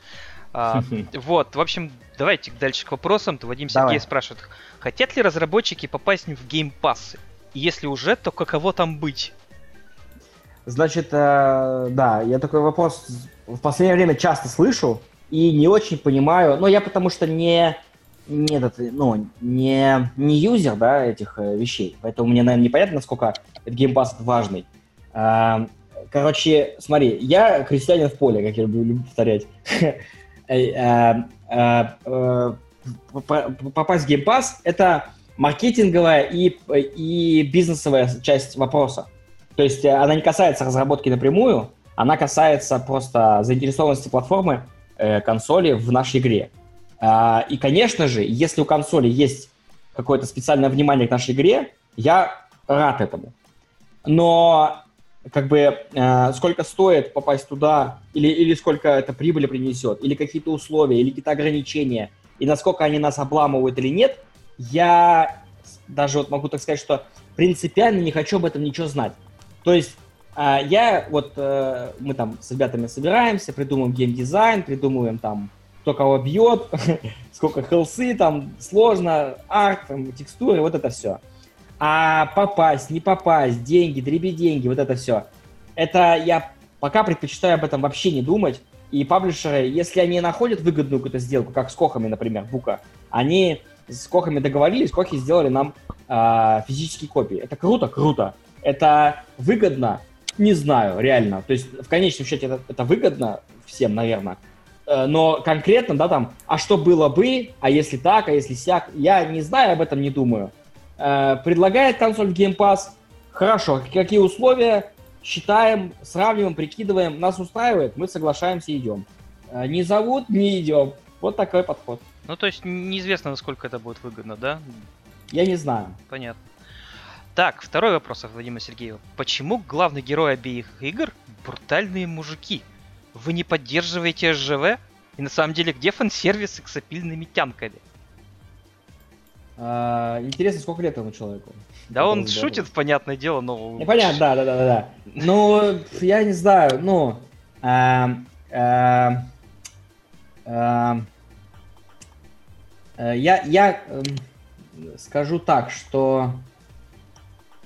А, вот, в общем, давайте дальше к вопросам. То Вадим Давай. Сергей спрашивает, хотят ли разработчики попасть в геймпассы? И если уже, то каково там быть? Значит, э, да, я такой вопрос в последнее время часто слышу и не очень понимаю. Ну, я потому что не, не, этот, ну, не, не юзер да, этих э, вещей, поэтому мне, наверное, непонятно, насколько этот геймпас важный. А, Короче, смотри, я крестьянин в поле, как я люблю, люблю повторять. Э, э, по- Попасть в геймпас — это маркетинговая и, и бизнесовая часть вопроса. То есть она не касается разработки напрямую, она касается просто заинтересованности платформы консоли в нашей игре. А, и, конечно же, если у консоли есть какое-то специальное внимание к нашей игре, я рад этому. Но как бы э, сколько стоит попасть туда, или, или сколько это прибыли принесет, или какие-то условия, или какие-то ограничения, и насколько они нас обламывают или нет, я даже вот могу так сказать, что принципиально не хочу об этом ничего знать. То есть я вот, э, мы там с ребятами собираемся, придумываем геймдизайн, придумываем там кто кого бьет, сколько хелсы, там сложно, арт, там, текстуры, вот это все. А попасть, не попасть, деньги, дреби деньги, вот это все. Это я пока предпочитаю об этом вообще не думать. И паблишеры, если они находят выгодную какую-то сделку, как с Кохами, например, Бука, они с Кохами договорились, Кохи сделали нам э, физические копии. Это круто, круто. Это выгодно, не знаю, реально. То есть в конечном счете это, это выгодно всем, наверное. Э, но конкретно, да, там, а что было бы, а если так, а если сяк, я не знаю, об этом не думаю. Э, предлагает консоль в Game Pass, хорошо, какие условия, считаем, сравниваем, прикидываем, нас устраивает, мы соглашаемся, идем. Э, не зовут, не идем. Вот такой подход. Ну, то есть неизвестно, насколько это будет выгодно, да? Я не знаю. Понятно. Так, второй вопрос от Владимира Сергеева. Почему главный герой обеих игр брутальные мужики? Вы не поддерживаете СЖВ? И на самом деле, где фан-сервис с опильными тянками? А, интересно, сколько лет этому человеку? Да он шутит, понятное дело, но... Ну, понятно, да, да, да, да. Ну, я не знаю, ну... Эм, эм, эм, э, я, я скажу так, что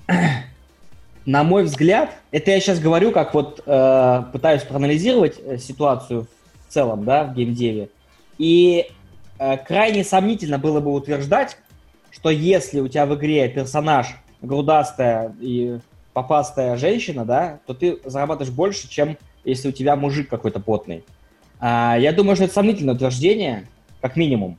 на мой взгляд, это я сейчас говорю, как вот э, пытаюсь проанализировать э, ситуацию в целом, да, в геймдеве. И э, крайне сомнительно было бы утверждать, что если у тебя в игре персонаж грудастая и попастая женщина, да, то ты зарабатываешь больше, чем если у тебя мужик какой-то потный. А, я думаю, что это сомнительное утверждение, как минимум.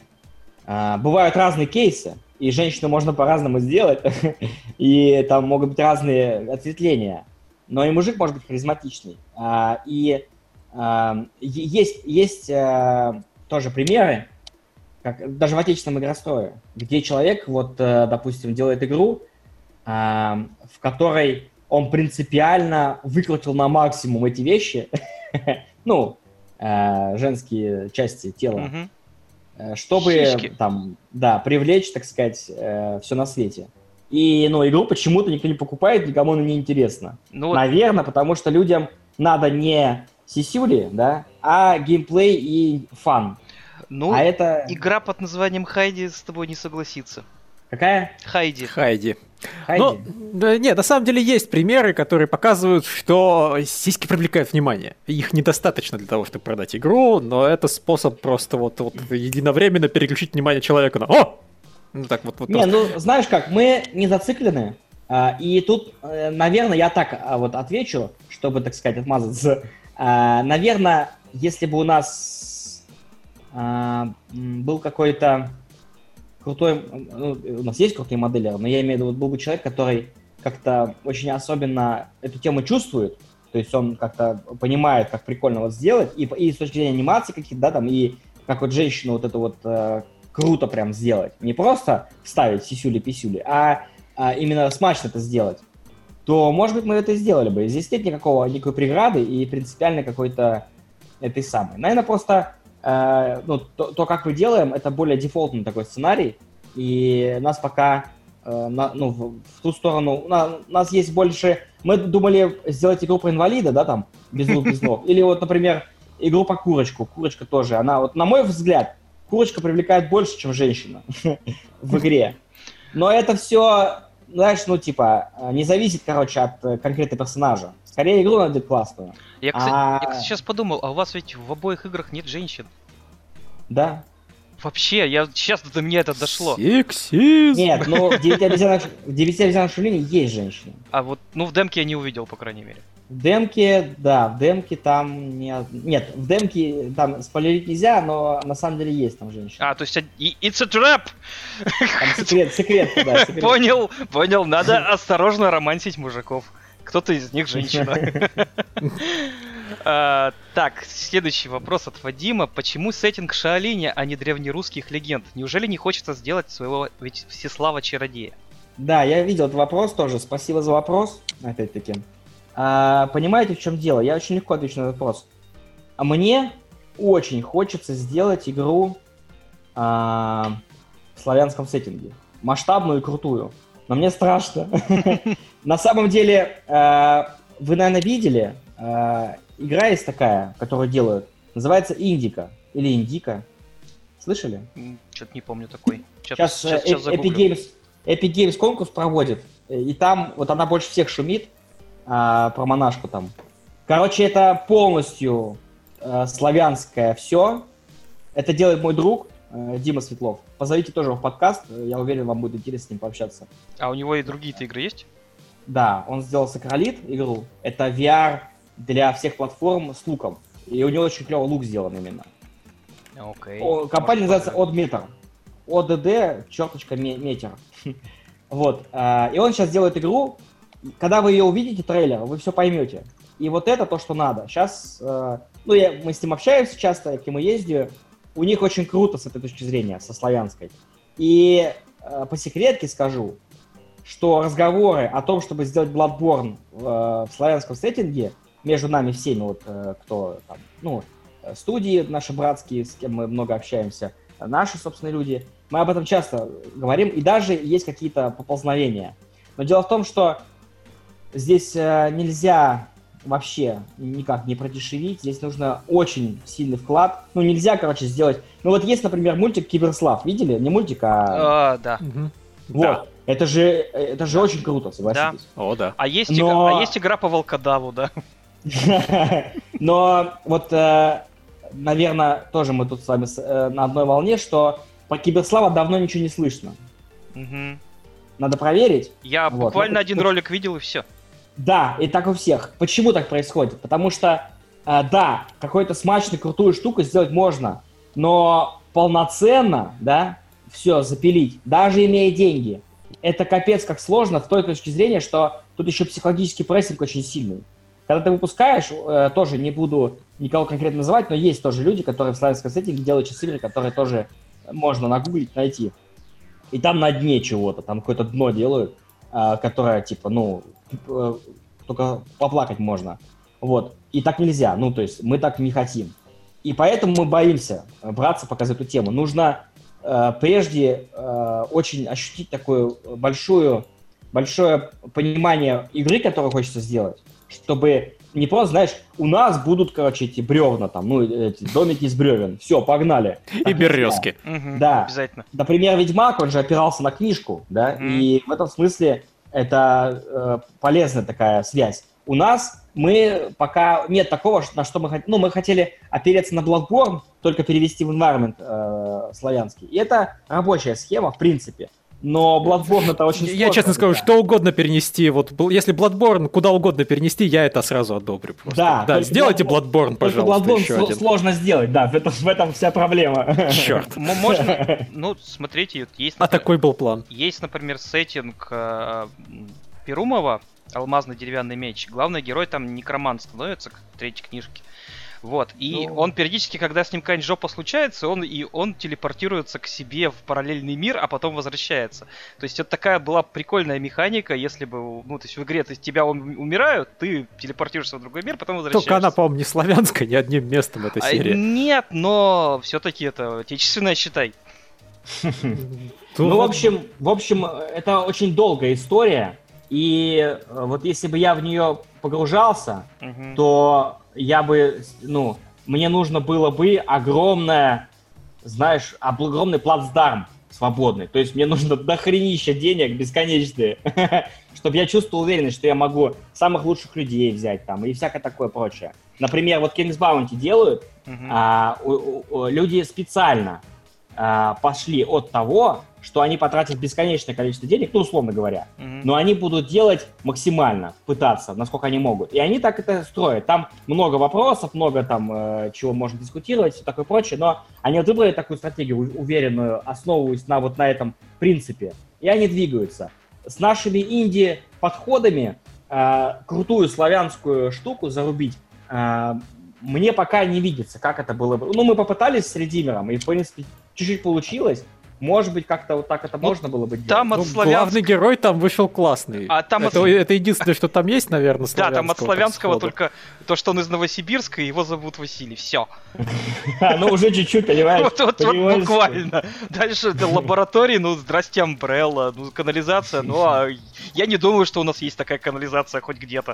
А, бывают разные кейсы и женщину можно по-разному сделать, и там могут быть разные ответвления. Но и мужик может быть харизматичный. А, и а, есть, есть а, тоже примеры, как, даже в отечественном игрострое, где человек, вот, э, допустим, делает игру, в которой он принципиально выкрутил на максимум эти вещи, ну, женские части тела, чтобы Сиськи. там, да, привлечь, так сказать, э, все на свете. И, ну, игру почему-то никто не покупает, никому она не интересна. Ну, Наверное, потому что людям надо не сисюли, да, а геймплей и фан. Ну, а это... игра под названием Хайди с тобой не согласится. Какая? Хайди. Хайди. Хайди. Ну, да, нет, на самом деле есть примеры, которые показывают, что сиськи привлекают внимание. Их недостаточно для того, чтобы продать игру, но это способ просто вот, вот единовременно переключить внимание человека на «О!» Ну так вот. вот не, ну знаешь как, мы не зациклены, а, и тут, э, наверное, я так а, вот отвечу, чтобы, так сказать, отмазаться. А, наверное, если бы у нас был какой-то крутой, ну, у нас есть крутые модели, но я имею в виду, вот был бы человек, который как-то очень особенно эту тему чувствует, то есть он как-то понимает, как прикольно вот сделать, и, и с точки зрения анимации каких-то, да, там, и как вот женщину вот это вот э, круто прям сделать. Не просто вставить сисюли-писюли, а, а именно смачно это сделать то, может быть, мы это и сделали бы. Здесь нет никакого, никакой преграды и принципиально какой-то этой самой. Наверное, просто Э, ну, то, то, как мы делаем, это более дефолтный такой сценарий, и нас пока э, на, ну, в, в ту сторону, на, у нас есть больше, мы думали сделать игру про инвалида, да, там, без рук, без ног, или вот, например, игру по курочку, курочка тоже, она вот, на мой взгляд, курочка привлекает больше, чем женщина в игре, но это все, знаешь, ну, типа, не зависит, короче, от конкретного персонажа. Скорее игру надо классную. Я, кстати, а... я, кстати, сейчас подумал, а у вас ведь в обоих играх нет женщин. Да. Вообще, я сейчас до меня это дошло. Сексизм. Нет, ну в 9 обезьянах, в 9 обезьянах Шулине есть женщины. А вот, ну в демке я не увидел, по крайней мере. В демке, да, в демке там не... Нет, в демке там спойлерить нельзя, но на самом деле есть там женщина. А, то есть it's a trap! Там секрет, секрет, да, секрет. Понял, понял, надо осторожно романсить мужиков. Кто-то из них женщина. А, так, следующий вопрос от Вадима. Почему сеттинг Шаолиня, а не древнерусских легенд? Неужели не хочется сделать своего ведь Всеслава Чародея? Да, я видел этот вопрос тоже. Спасибо за вопрос, опять-таки. А, понимаете, в чем дело? Я очень легко отвечу на этот вопрос. А мне очень хочется сделать игру а, в славянском сеттинге. Масштабную и крутую. Но мне страшно. На самом деле, э, вы, наверное, видели, э, игра есть такая, которую делают, называется Индика или Индика. Слышали? Что-то не помню такой. Сейчас, сейчас, сейчас Epic, Games, Epic Games конкурс проводит, и там вот она больше всех шумит а, про монашку там. Короче, это полностью а, славянское все. Это делает мой друг Дима Светлов. Позовите тоже в подкаст, я уверен, вам будет интересно с ним пообщаться. А у него и другие-то игры есть? Да, он сделал Сокролит игру. Это VR для всех платформ с луком. И у него очень клевый лук сделан именно. Okay. Компания называется Oddmeter. ODD, черточка, метер. вот. А, и он сейчас делает игру. Когда вы ее увидите, трейлер, вы все поймете. И вот это то, что надо. Сейчас, э, ну, я, мы с ним общаемся часто, к нему ездию. У них очень круто с этой точки зрения, со славянской. И э, по секретке скажу, что разговоры о том, чтобы сделать Bloodborne в, э, в славянском сеттинге между нами всеми, вот кто там, ну, студии наши братские, с кем мы много общаемся, наши, собственно, люди, мы об этом часто говорим, и даже есть какие-то поползновения. Но дело в том, что здесь э, нельзя вообще никак не продешевить, здесь нужно очень сильный вклад. Ну, нельзя, короче, сделать... Ну, вот есть, например, мультик Киберслав, видели? Не мультик, а... а да. Вот. Да. Это же, это же очень круто, согласитесь. Да. О, да. А есть, Но... игра, а есть игра по волкодаву, да. Но вот, э, наверное, тоже мы тут с вами э, на одной волне, что по Киберслава давно ничего не слышно. Угу. Надо проверить. Я буквально ну, один ролик видел и все. Да, и так у всех. Почему так происходит? Потому что, э, да, какую-то смачную, крутую штуку сделать можно, но полноценно, да, все запилить, даже имея деньги, это капец как сложно в той точке зрения, что тут еще психологический прессинг очень сильный. Когда ты выпускаешь, э, тоже не буду никого конкретно называть, но есть тоже люди, которые в славянском сеттинге делают сейчас которые тоже можно нагуглить, найти. И там на дне чего-то, там какое-то дно делают, а, которое, типа, ну, э, только поплакать можно. Вот. И так нельзя. Ну, то есть мы так не хотим. И поэтому мы боимся браться показать эту тему. Нужно э, прежде э, очень ощутить такую большую, большое понимание игры, которую хочется сделать, чтобы не просто, знаешь, у нас будут, короче, эти бревна там, ну, эти домики из бревен. Все, погнали. И березки. Да. Обязательно. Например, Ведьмак, он же опирался на книжку, да, и в этом смысле это э, полезная такая связь. У нас мы пока нет такого, на что мы хотели. Ну, мы хотели опереться на Bloodborne, только перевести в environment э, славянский. И это рабочая схема, в принципе. Но Bloodborne это очень Я честно скажу, да. что угодно перенести. Вот если Bloodborne куда угодно перенести, я это сразу одобрю. Просто. Да, да сделайте Bloodborne, пожалуйста, Bloodborne еще один. сложно сделать, да, в этом, в этом вся проблема. Черт. Можно, ну, смотрите, есть... А такой был план. Есть, например, сеттинг э, Перумова, алмазный деревянный меч. Главный герой там некромант становится, как в третьей книжке. Вот. И ну... он периодически, когда с ним какая-нибудь жопа случается, он и он телепортируется к себе в параллельный мир, а потом возвращается. То есть это такая была прикольная механика, если бы, ну, то есть в игре то есть тебя умирают, ты телепортируешься в другой мир, потом возвращаешься. Только она, по-моему, не славянская, ни одним местом эта серия. А, нет, но все-таки это отечественная, считай. Ну, в общем, в общем, это очень долгая история. И э, вот если бы я в нее погружался, угу. то я бы, ну, мне нужно было бы огромное, знаешь, огромный плацдарм свободный. То есть мне нужно дохренища денег бесконечные, чтобы я чувствовал уверенность, что я могу самых лучших людей взять там и всякое такое прочее. Например, вот King's Bounty делают, uh-huh. а, у, у, люди специально а, пошли от того, что они потратят бесконечное количество денег, ну, условно говоря, mm-hmm. но они будут делать максимально, пытаться, насколько они могут. И они так это строят. Там много вопросов, много там э, чего можно дискутировать, все такое прочее, но они вот выбрали такую стратегию уверенную, основываясь на вот на этом принципе, и они двигаются. С нашими инди-подходами э, крутую славянскую штуку зарубить э, мне пока не видится, как это было бы. Ну, мы попытались с Редимером, и, в принципе, чуть-чуть получилось. Может быть, как-то вот так это ну, можно было бы делать. Там от ну, славянск... Главный герой там вышел классный. А там это, от... это единственное, что там есть, наверное, Да, там от славянского только то, что он из Новосибирска, и его зовут Василий. Все. Ну, уже чуть-чуть, понимаешь? Вот буквально. Дальше лаборатории, ну, здрасте, Амбрелла, ну, канализация, ну, а я не думаю, что у нас есть такая канализация хоть где-то.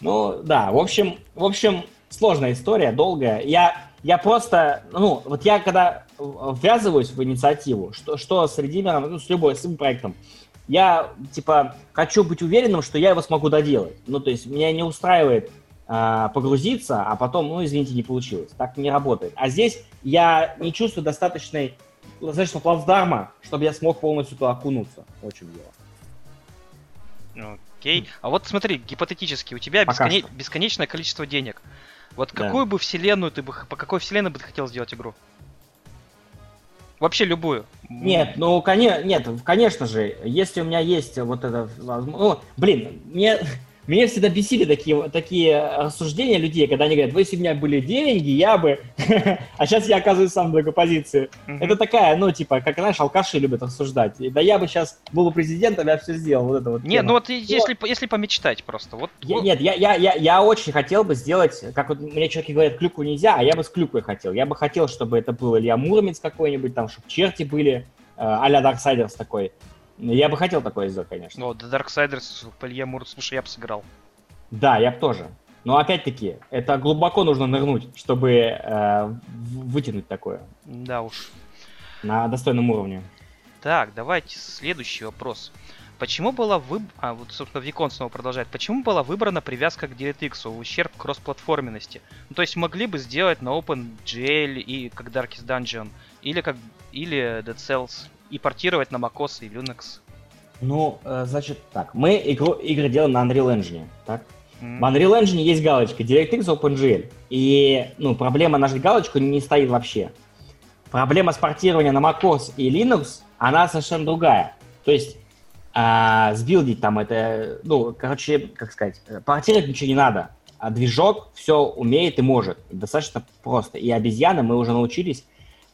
Ну, да, в общем, в общем, сложная история, долгая. Я, я просто, ну, вот я когда ввязываюсь в инициативу, что, что с Redeemer, ну, с любой, с любым проектом, я, типа, хочу быть уверенным, что я его смогу доделать. Ну, то есть меня не устраивает э, погрузиться, а потом, ну, извините, не получилось. Так не работает. А здесь я не чувствую достаточной, достаточно плацдарма, чтобы я смог полностью туда окунуться. Очень дело. Окей. А вот смотри, гипотетически, у тебя бесконе... бесконечное количество денег. Вот да. какую бы вселенную ты бы, по какой вселенной бы ты хотел сделать игру? Вообще любую. Нет, ну, конечно, нет, конечно же, если у меня есть вот это, ну, блин, мне, меня всегда бесили такие, такие рассуждения людей, когда они говорят, если у меня были деньги, я бы... а сейчас я оказываюсь сам в другой позиции. Mm-hmm. Это такая, ну, типа, как, знаешь, алкаши любят рассуждать. Да я бы сейчас был бы президентом, я все сделал. Вот это вот нет, ну вот Но... если, если помечтать просто. Вот, я, Нет, я, я, я, я очень хотел бы сделать, как вот мне человеки говорят, клюкву нельзя, а я бы с клюквой хотел. Я бы хотел, чтобы это был Илья Муромец какой-нибудь, там, чтобы черти были, э, а-ля Darksiders такой. Я бы хотел такое сделать, конечно. Ну, The Darksiders, Илья Мур, слушай, я бы сыграл. Да, я бы тоже. Но опять-таки, это глубоко нужно нырнуть, чтобы э, вытянуть такое. Да уж. На достойном уровне. Так, давайте следующий вопрос. Почему была выбрана, а вот, собственно, Викон снова продолжает, почему была выбрана привязка к DirectX в ущерб кроссплатформенности? Ну, то есть могли бы сделать на OpenGL и как Darkest Dungeon, или как или Dead Cells, и портировать на macOS и Linux? Ну, э, значит так, мы игру, игры делаем на Unreal Engine, так? Mm. В Unreal Engine есть галочка DirectX OpenGL. И, ну, проблема нажать галочку не стоит вообще. Проблема с портированием на macOS и Linux, она совершенно другая. То есть а, сбилдить там это, ну, короче, как сказать, портировать ничего не надо. А движок все умеет и может. Достаточно просто. И обезьяны мы уже научились.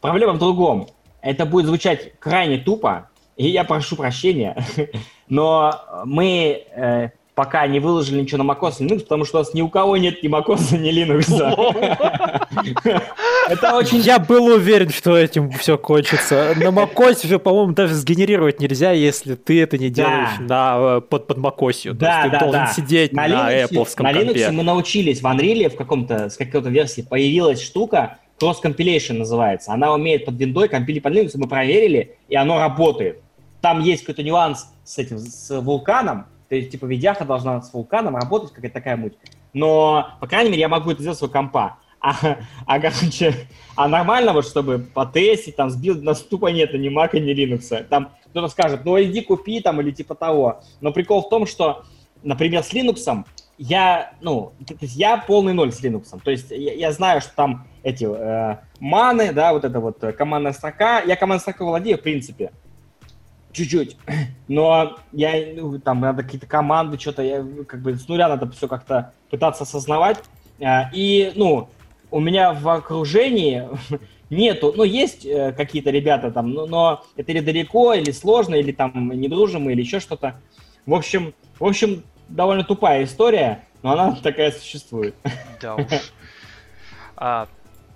Проблема в другом. Это будет звучать крайне тупо, и я прошу прощения, но мы э, пока не выложили ничего на macOS Linux, потому что у нас ни у кого нет ни macOS, ни Linux. Это очень... Я был уверен, что этим все кончится. На macOS же, по-моему, даже сгенерировать нельзя, если ты это не делаешь на, э, под, под macOS. Да, ты да, должен да. сидеть на, Apple На Linux мы научились, в Unreal в каком-то, с какой-то версии появилась штука, Cross Compilation называется. Она умеет под виндой компилить под Linux, мы проверили, и оно работает. Там есть какой-то нюанс с этим, с вулканом, то есть, типа, видяха должна с вулканом работать, какая-то такая муть. Но, по крайней мере, я могу это сделать с компа. А, а, короче, а нормально, вот, чтобы потестить, там, сбил, нас тупо нет ни Mac, ни Linux. Там кто-то скажет, ну, иди купи, там, или типа того. Но прикол в том, что, например, с Linux я, ну, то есть я полный ноль с Linux. То есть я, я знаю, что там эти э, маны, да, вот это вот командная строка. Я командной строкой владею, в принципе, чуть-чуть. Но я, ну, там, надо какие-то команды, что-то, я, как бы, с нуля надо все как-то пытаться осознавать. Э, и, ну, у меня в окружении нету, ну, есть э, какие-то ребята там, но, но это или далеко, или сложно, или там не дружим, или еще что-то. В общем, в общем, довольно тупая история, но она такая существует. Да уж. А,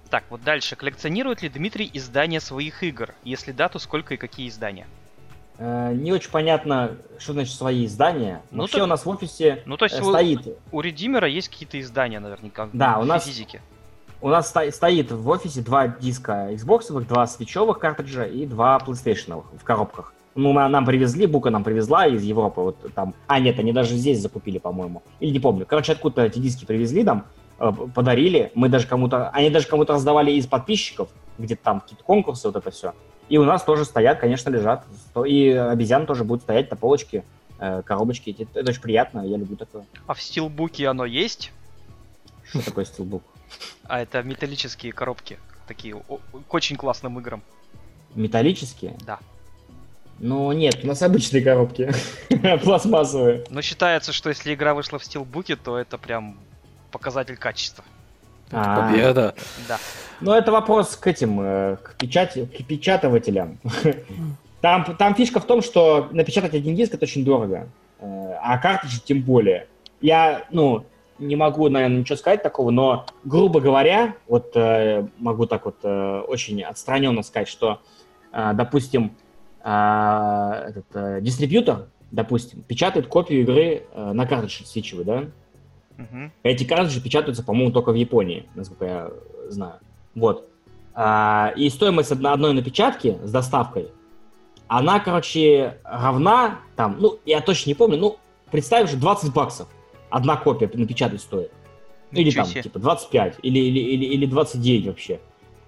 так, вот дальше. Коллекционирует ли Дмитрий издания своих игр? Если да, то сколько и какие издания? Э, не очень понятно, что значит свои издания. Но ну, все то... у нас в офисе ну, то есть э, стоит. У, у Редимера есть какие-то издания, наверняка. Да, у нас физики. У нас сто, стоит в офисе два диска Xbox, два свечевых картриджа и два PlayStation в коробках. Ну, нам привезли, Бука нам привезла из Европы, вот там. А, нет, они даже здесь закупили, по-моему. Или не помню. Короче, откуда эти диски привезли нам, э, подарили. Мы даже кому-то, они даже кому-то раздавали из подписчиков, где-то там какие-то конкурсы, вот это все. И у нас тоже стоят, конечно, лежат. И обезьян тоже будут стоять на полочке, э, коробочки. Это, это очень приятно, я люблю такое. А в стилбуке оно есть? Что такое стилбук? А это металлические коробки, такие к очень классным играм. Металлические? Да. Ну нет, у нас обычные коробки, пластмассовые. Но считается, что если игра вышла в стилбуке, то это прям показатель качества. А, Победа. Да. Ну, это вопрос к этим, э, к, печати, к печатывателям. Там, там фишка в том, что напечатать один диск это очень дорого, э, а картридж тем более. Я, ну, не могу, наверное, ничего сказать такого, но, грубо говоря, вот э, могу так вот очень отстраненно сказать, что, допустим, этот дистрибьютор, допустим, печатает копию игры на картридж свечевый, да? Угу. Эти картриджи печатаются, по-моему, только в Японии, насколько я знаю. Вот. А, и стоимость одно- одной напечатки с доставкой, она, короче, равна, там, ну, я точно не помню, ну, представь же, 20 баксов одна копия напечатать стоит. Или Ничего там, себе. типа, 25, или, или, или, или 29 вообще.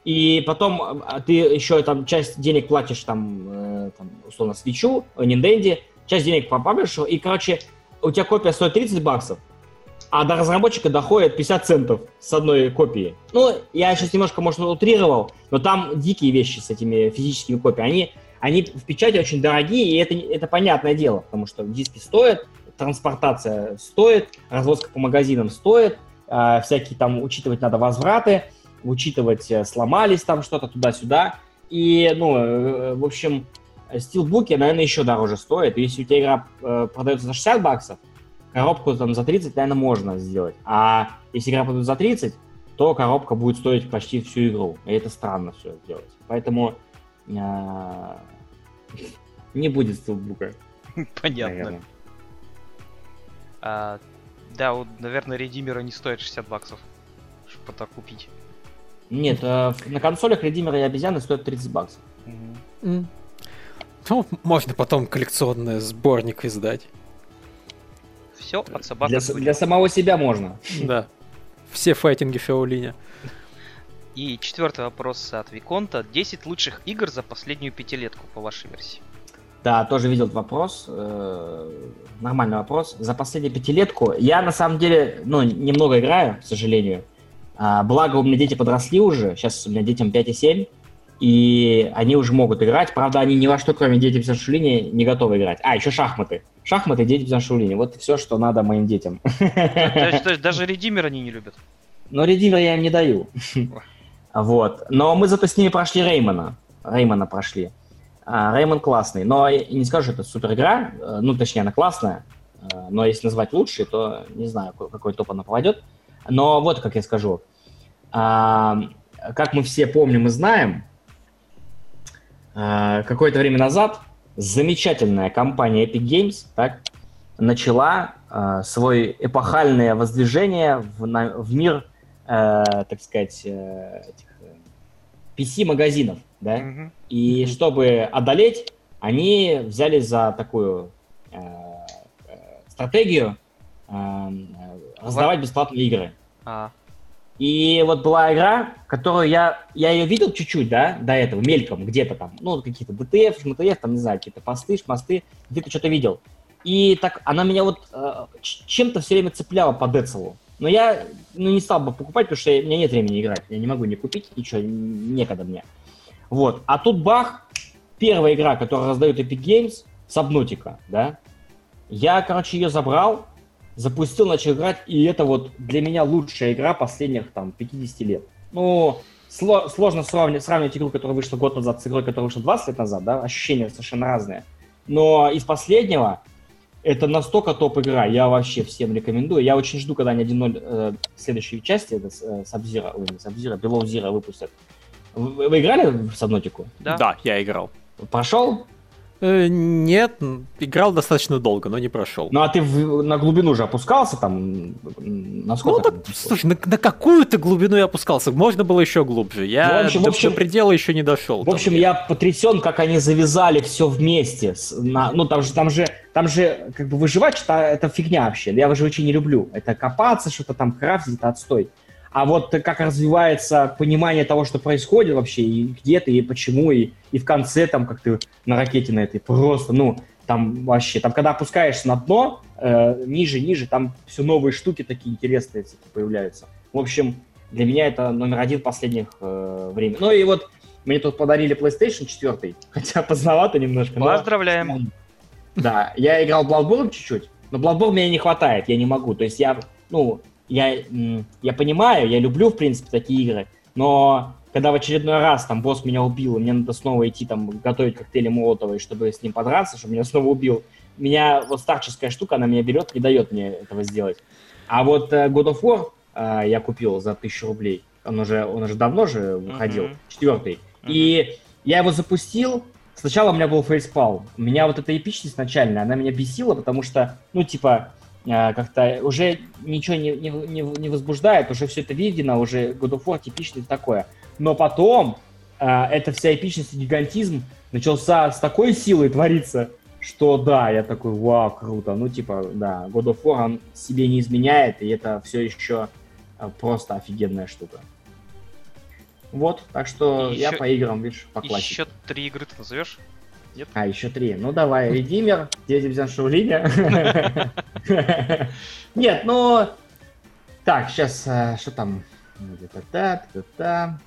И потом а, ты еще там часть денег платишь там, э, там условно, свечу, э, Nintendo, часть денег по паблишеру, и, короче, у тебя копия стоит 30 баксов, а до разработчика доходит 50 центов с одной копии. Ну, я сейчас немножко, может, утрировал, но там дикие вещи с этими физическими копиями. Они, они в печати очень дорогие, и это, это понятное дело, потому что диски стоят, транспортация стоит, развозка по магазинам стоит, а, всякие там учитывать надо возвраты, учитывать э, сломались там что-то туда-сюда. И, ну, э, в общем, стилбуки, наверное, еще дороже стоят. Если у тебя игра э, продается за 60 баксов, коробку там за 30, наверное, можно сделать. А если игра продается за 30, то коробка будет стоить почти всю игру. И это странно все делать. Поэтому э, не будет стилбука, Понятно. наверное. А, да, вот, наверное, редимера не стоит 60 баксов, чтобы это купить. Нет, э, на консолях Редимеры и обезьяны стоят 30 баксов. Ну, можно потом коллекционный сборник издать. Все от собак Для, для самого себя можно. Да. Все файтинги Феолиня. И четвертый вопрос от Виконта. 10 лучших игр за последнюю пятилетку, по вашей версии. Да, тоже видел вопрос. э, Нормальный вопрос. За последнюю пятилетку я на самом деле, ну, немного играю, к сожалению. А, Благо у меня дети подросли уже. Сейчас у меня детям 5 и 7. И они уже могут играть. Правда, они ни во что, кроме детей в Саншулине, не готовы играть. А, еще шахматы. Шахматы, дети в Саншулине. Вот все, что надо моим детям. То есть- то есть даже редимер они не любят. Но редимер я им не даю. Вот. Но мы зато с ними прошли Реймона. Реймона прошли. А, Реймон классный. Но я не скажу, что это супер игра. Ну, точнее, она классная. Э, Но если назвать лучшей, то не знаю, ка- какой топ она попадет. Но вот как я скажу. А, Как мы все помним и знаем, э, какое-то время назад замечательная компания Epic Games так, начала э, свое эпохальное воздвижение в, на- в мир, э, так сказать, э, этих, э, PC-магазинов, да? Мгм. И чтобы одолеть, они взялись за такую э, э, стратегию э, э, раздавать бесплатные игры. А, И вот была игра, которую я, я ее видел чуть-чуть, да, до этого, мельком, где-то там, ну, какие-то ДТФ, ШМТФ, там, не знаю, какие-то посты, шмосты, где-то что-то видел. И так она меня вот э, чем-то все время цепляла по Децелу. Но я ну, не стал бы покупать, потому что у меня нет времени играть. Я не могу не купить ничего, некогда мне. Вот. А тут бах, первая игра, которую раздают Epic Games, Сабнутика, да. Я, короче, ее забрал, запустил, начал играть, и это вот для меня лучшая игра последних там 50 лет. Ну, сло- сложно сравнивать, сравнивать игру, которая вышла год назад с игрой, которая вышла 20 лет назад, да, ощущения совершенно разные. Но из последнего это настолько топ-игра, я вообще всем рекомендую. Я очень жду, когда они 1.0 э, следующей части, это э, Sub-Zero, ой, Sub-Zero, Below Zero выпустят. Вы, вы играли в Сабнотику? да? я играл. Прошел? Э, нет, играл достаточно долго, но не прошел. Ну а ты в- на глубину же опускался там? Насколько? Ну, так, там? слушай, на, на какую-то глубину я опускался? Можно было еще глубже. Я Ну, в общем- в до, общем- до предела еще не дошел. В общем, я потрясен, как они завязали все вместе. С- на- ну, там же, там же, там же, как бы выживать, что это фигня вообще. Я выживачи не люблю. Это копаться, что-то там крафтить, это отстой. А вот как развивается понимание того, что происходит вообще, и где ты, и почему, и, и в конце там, как ты на ракете на этой, просто, ну, там вообще, там, когда опускаешься на дно, э, ниже, ниже, там все новые штуки такие интересные всякие появляются. В общем, для меня это номер один последних э, времен. Ну и вот мне тут подарили PlayStation 4, хотя поздновато немножко. но- Поздравляем. Да, я играл в Bloodborne чуть-чуть, но Bloodborne мне не хватает, я не могу. То есть я, ну, я, я понимаю, я люблю, в принципе, такие игры, но когда в очередной раз там босс меня убил, и мне надо снова идти там готовить коктейли Молотова, чтобы с ним подраться, чтобы меня снова убил, меня вот старческая штука, она меня берет, не дает мне этого сделать. А вот э, God of War э, я купил за тысячу рублей, он уже, он уже давно же выходил, Мгм. четвертый. И я его запустил, Сначала у меня был фейспал. У меня вот эта эпичность начальная, она меня бесила, потому что, ну, типа, как-то уже ничего не, не, не, не возбуждает, уже все это видено, уже God of War типичный такое. Но потом э, эта вся эпичность и гигантизм начался с такой силой твориться, что да, я такой, вау, круто. Ну, типа, да, God of War он себе не изменяет, и это все еще э, просто офигенная штука. Вот, так что И я еще- по играм, видишь, по классике. Еще три игры ты назовешь? А, еще три. Ну давай, Редимер, 9 обезьян Шаулиня. Нет, ну... Так, сейчас, что там? Та-та.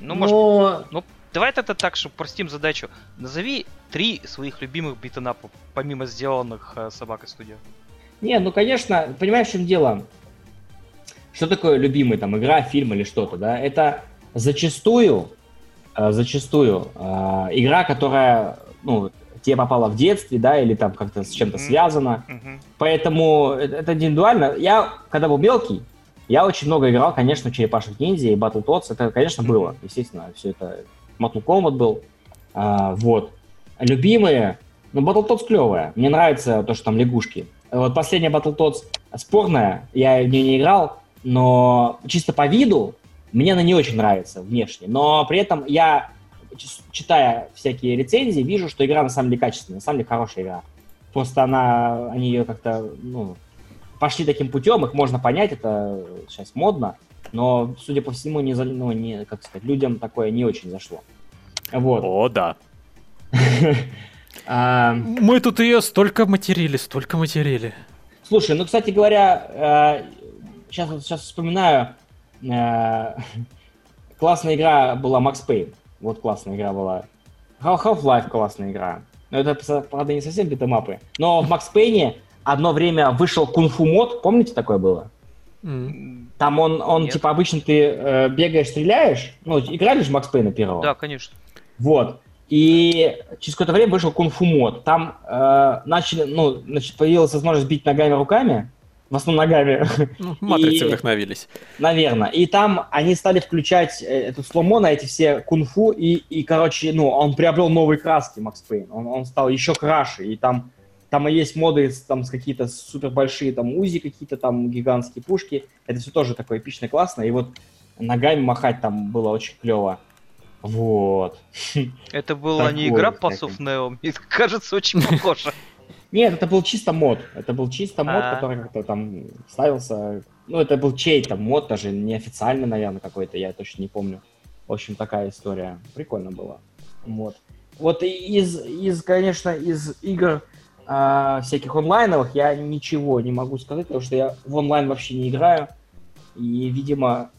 Ну, может, Ну, давай это так, чтобы простим задачу. Назови три своих любимых битэнапов, помимо сделанных э, собакой студио. Не, ну, конечно, понимаешь, в чем дело? Что такое любимый, там, игра, фильм или что-то, да? Это зачастую, э, зачастую э, игра, которая, ну, тебе попала в детстве, да, или там как-то с чем-то Мгм. связана. Мгм. Поэтому это индивидуально. Я, когда был мелкий, я очень много играл, конечно, в Черепашек Ниндзя и Battletoads. Это, конечно, было. Естественно, все это... Mortal Kombat был. А, вот. Любимые... Ну, Battletoads клевая. Мне нравится то, что там лягушки. Вот последняя Battletoads спорная. Я в нее не играл, но чисто по виду мне она не очень нравится внешне. Но при этом я, читая всякие рецензии, вижу, что игра на самом деле качественная, на самом деле хорошая игра. Просто она, они ее как-то, ну, пошли таким путем, их можно понять, это сейчас модно, но, судя по всему, не, за- ну, не, как сказать, людям такое не очень зашло. Вот. О, да. Мы тут ее столько материли, столько материли. Слушай, ну, кстати говоря, сейчас, вот, сейчас вспоминаю, э, классная игра была Max Payne. Вот классная игра была. Half- Half-Life классная игра. Но это, правда, не совсем битэмапы. Но в Max Payne одно время вышел кунг-фу мод. Помните, такое было? Там он, он Нет. типа, обычно ты э, бегаешь, стреляешь. Ну, играли же в Макс Пейна первого? Да, конечно. Вот. И через какое-то время вышел кунг-фу мод. Там э, начали, ну, значит, появилась возможность бить ногами, руками. В основном ногами, Ну, матрицы И- вдохновились. наверное. И там они стали включать э, эту сломо на эти все кунг-фу. И, и, короче, ну, он приобрел новые краски, Макс Пейн. Он, он стал еще краше. И там, там и есть моды там, с какие-то супер большие, там, узи какие-то, там, гигантские пушки. Это все тоже такое эпично классно. И вот ногами махать там было очень клево. Вот. Это была не Такое, игра. Pass of Neo, мне кажется, очень похоже. Нет, это был чисто мод. Это был чисто мод, А. который как-то там ставился. Ну, это был чей-то мод, даже неофициальный, наверное, какой-то, я точно не помню. В общем, такая история. Прикольно было. Вот. Вот из, из конечно, из игр а, всяких онлайновых я ничего не могу сказать, потому что я в онлайн вообще не играю. И, видимо,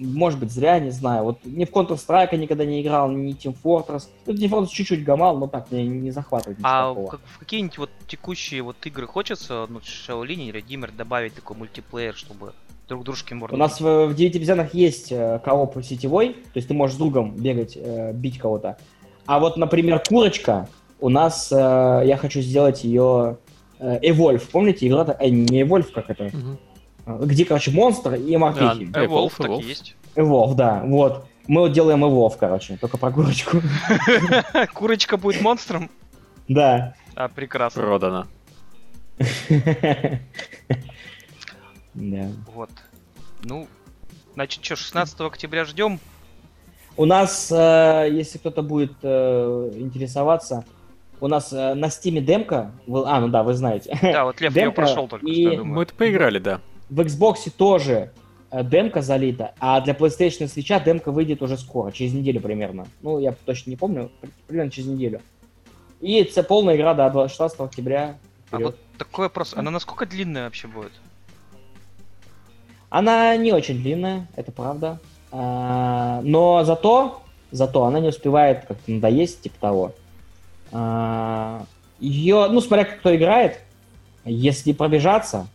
может быть, зря, не знаю. Вот ни в Counter-Strike никогда не играл, ни Team Fortress. Ну, Team Fortress чуть-чуть гамал, но так, меня не захватывает А такого. как- в какие-нибудь вот текущие вот игры хочется, ну, Shaolin и Redeemer добавить такой мультиплеер, чтобы друг дружке можно... У нас в, в 9 обезьянах есть э, кооп сетевой, то есть ты можешь с другом бегать, э, бить кого-то. А вот, например, курочка, у нас, э, я хочу сделать ее э, Evolve. Помните, игра, э, не Evolve, как это? Мгм. Э, Где, короче, монстр и морпехи. Да. Evolve Evolve, так и Evolve. есть. Evolve, да, вот. Мы вот делаем Evolve, короче, только про курочку. Курочка будет монстром? Да. А, прекрасно. Продано. Да. Вот. Ну, значит, что, 16 октября ждем? У нас, э, если кто-то будет э, интересоваться, у нас э, на стиме демка, а, ну да, вы знаете. Да, вот Лев ее прошел только и- что, я думаю. Мы это поиграли, да. В Xbox тоже э, демка залита, а для PlayStation и Switch демка выйдет уже скоро, через неделю примерно. Ну, я точно не помню, при- примерно через неделю. И это полная игра до 26 октября. А Вперед. вот такой вопрос, она насколько длинная вообще будет? Она не очень длинная, это правда. А, но зато, зато она не успевает как-то надоесть, типа того. ее, ну, смотря как кто играет, если пробежаться,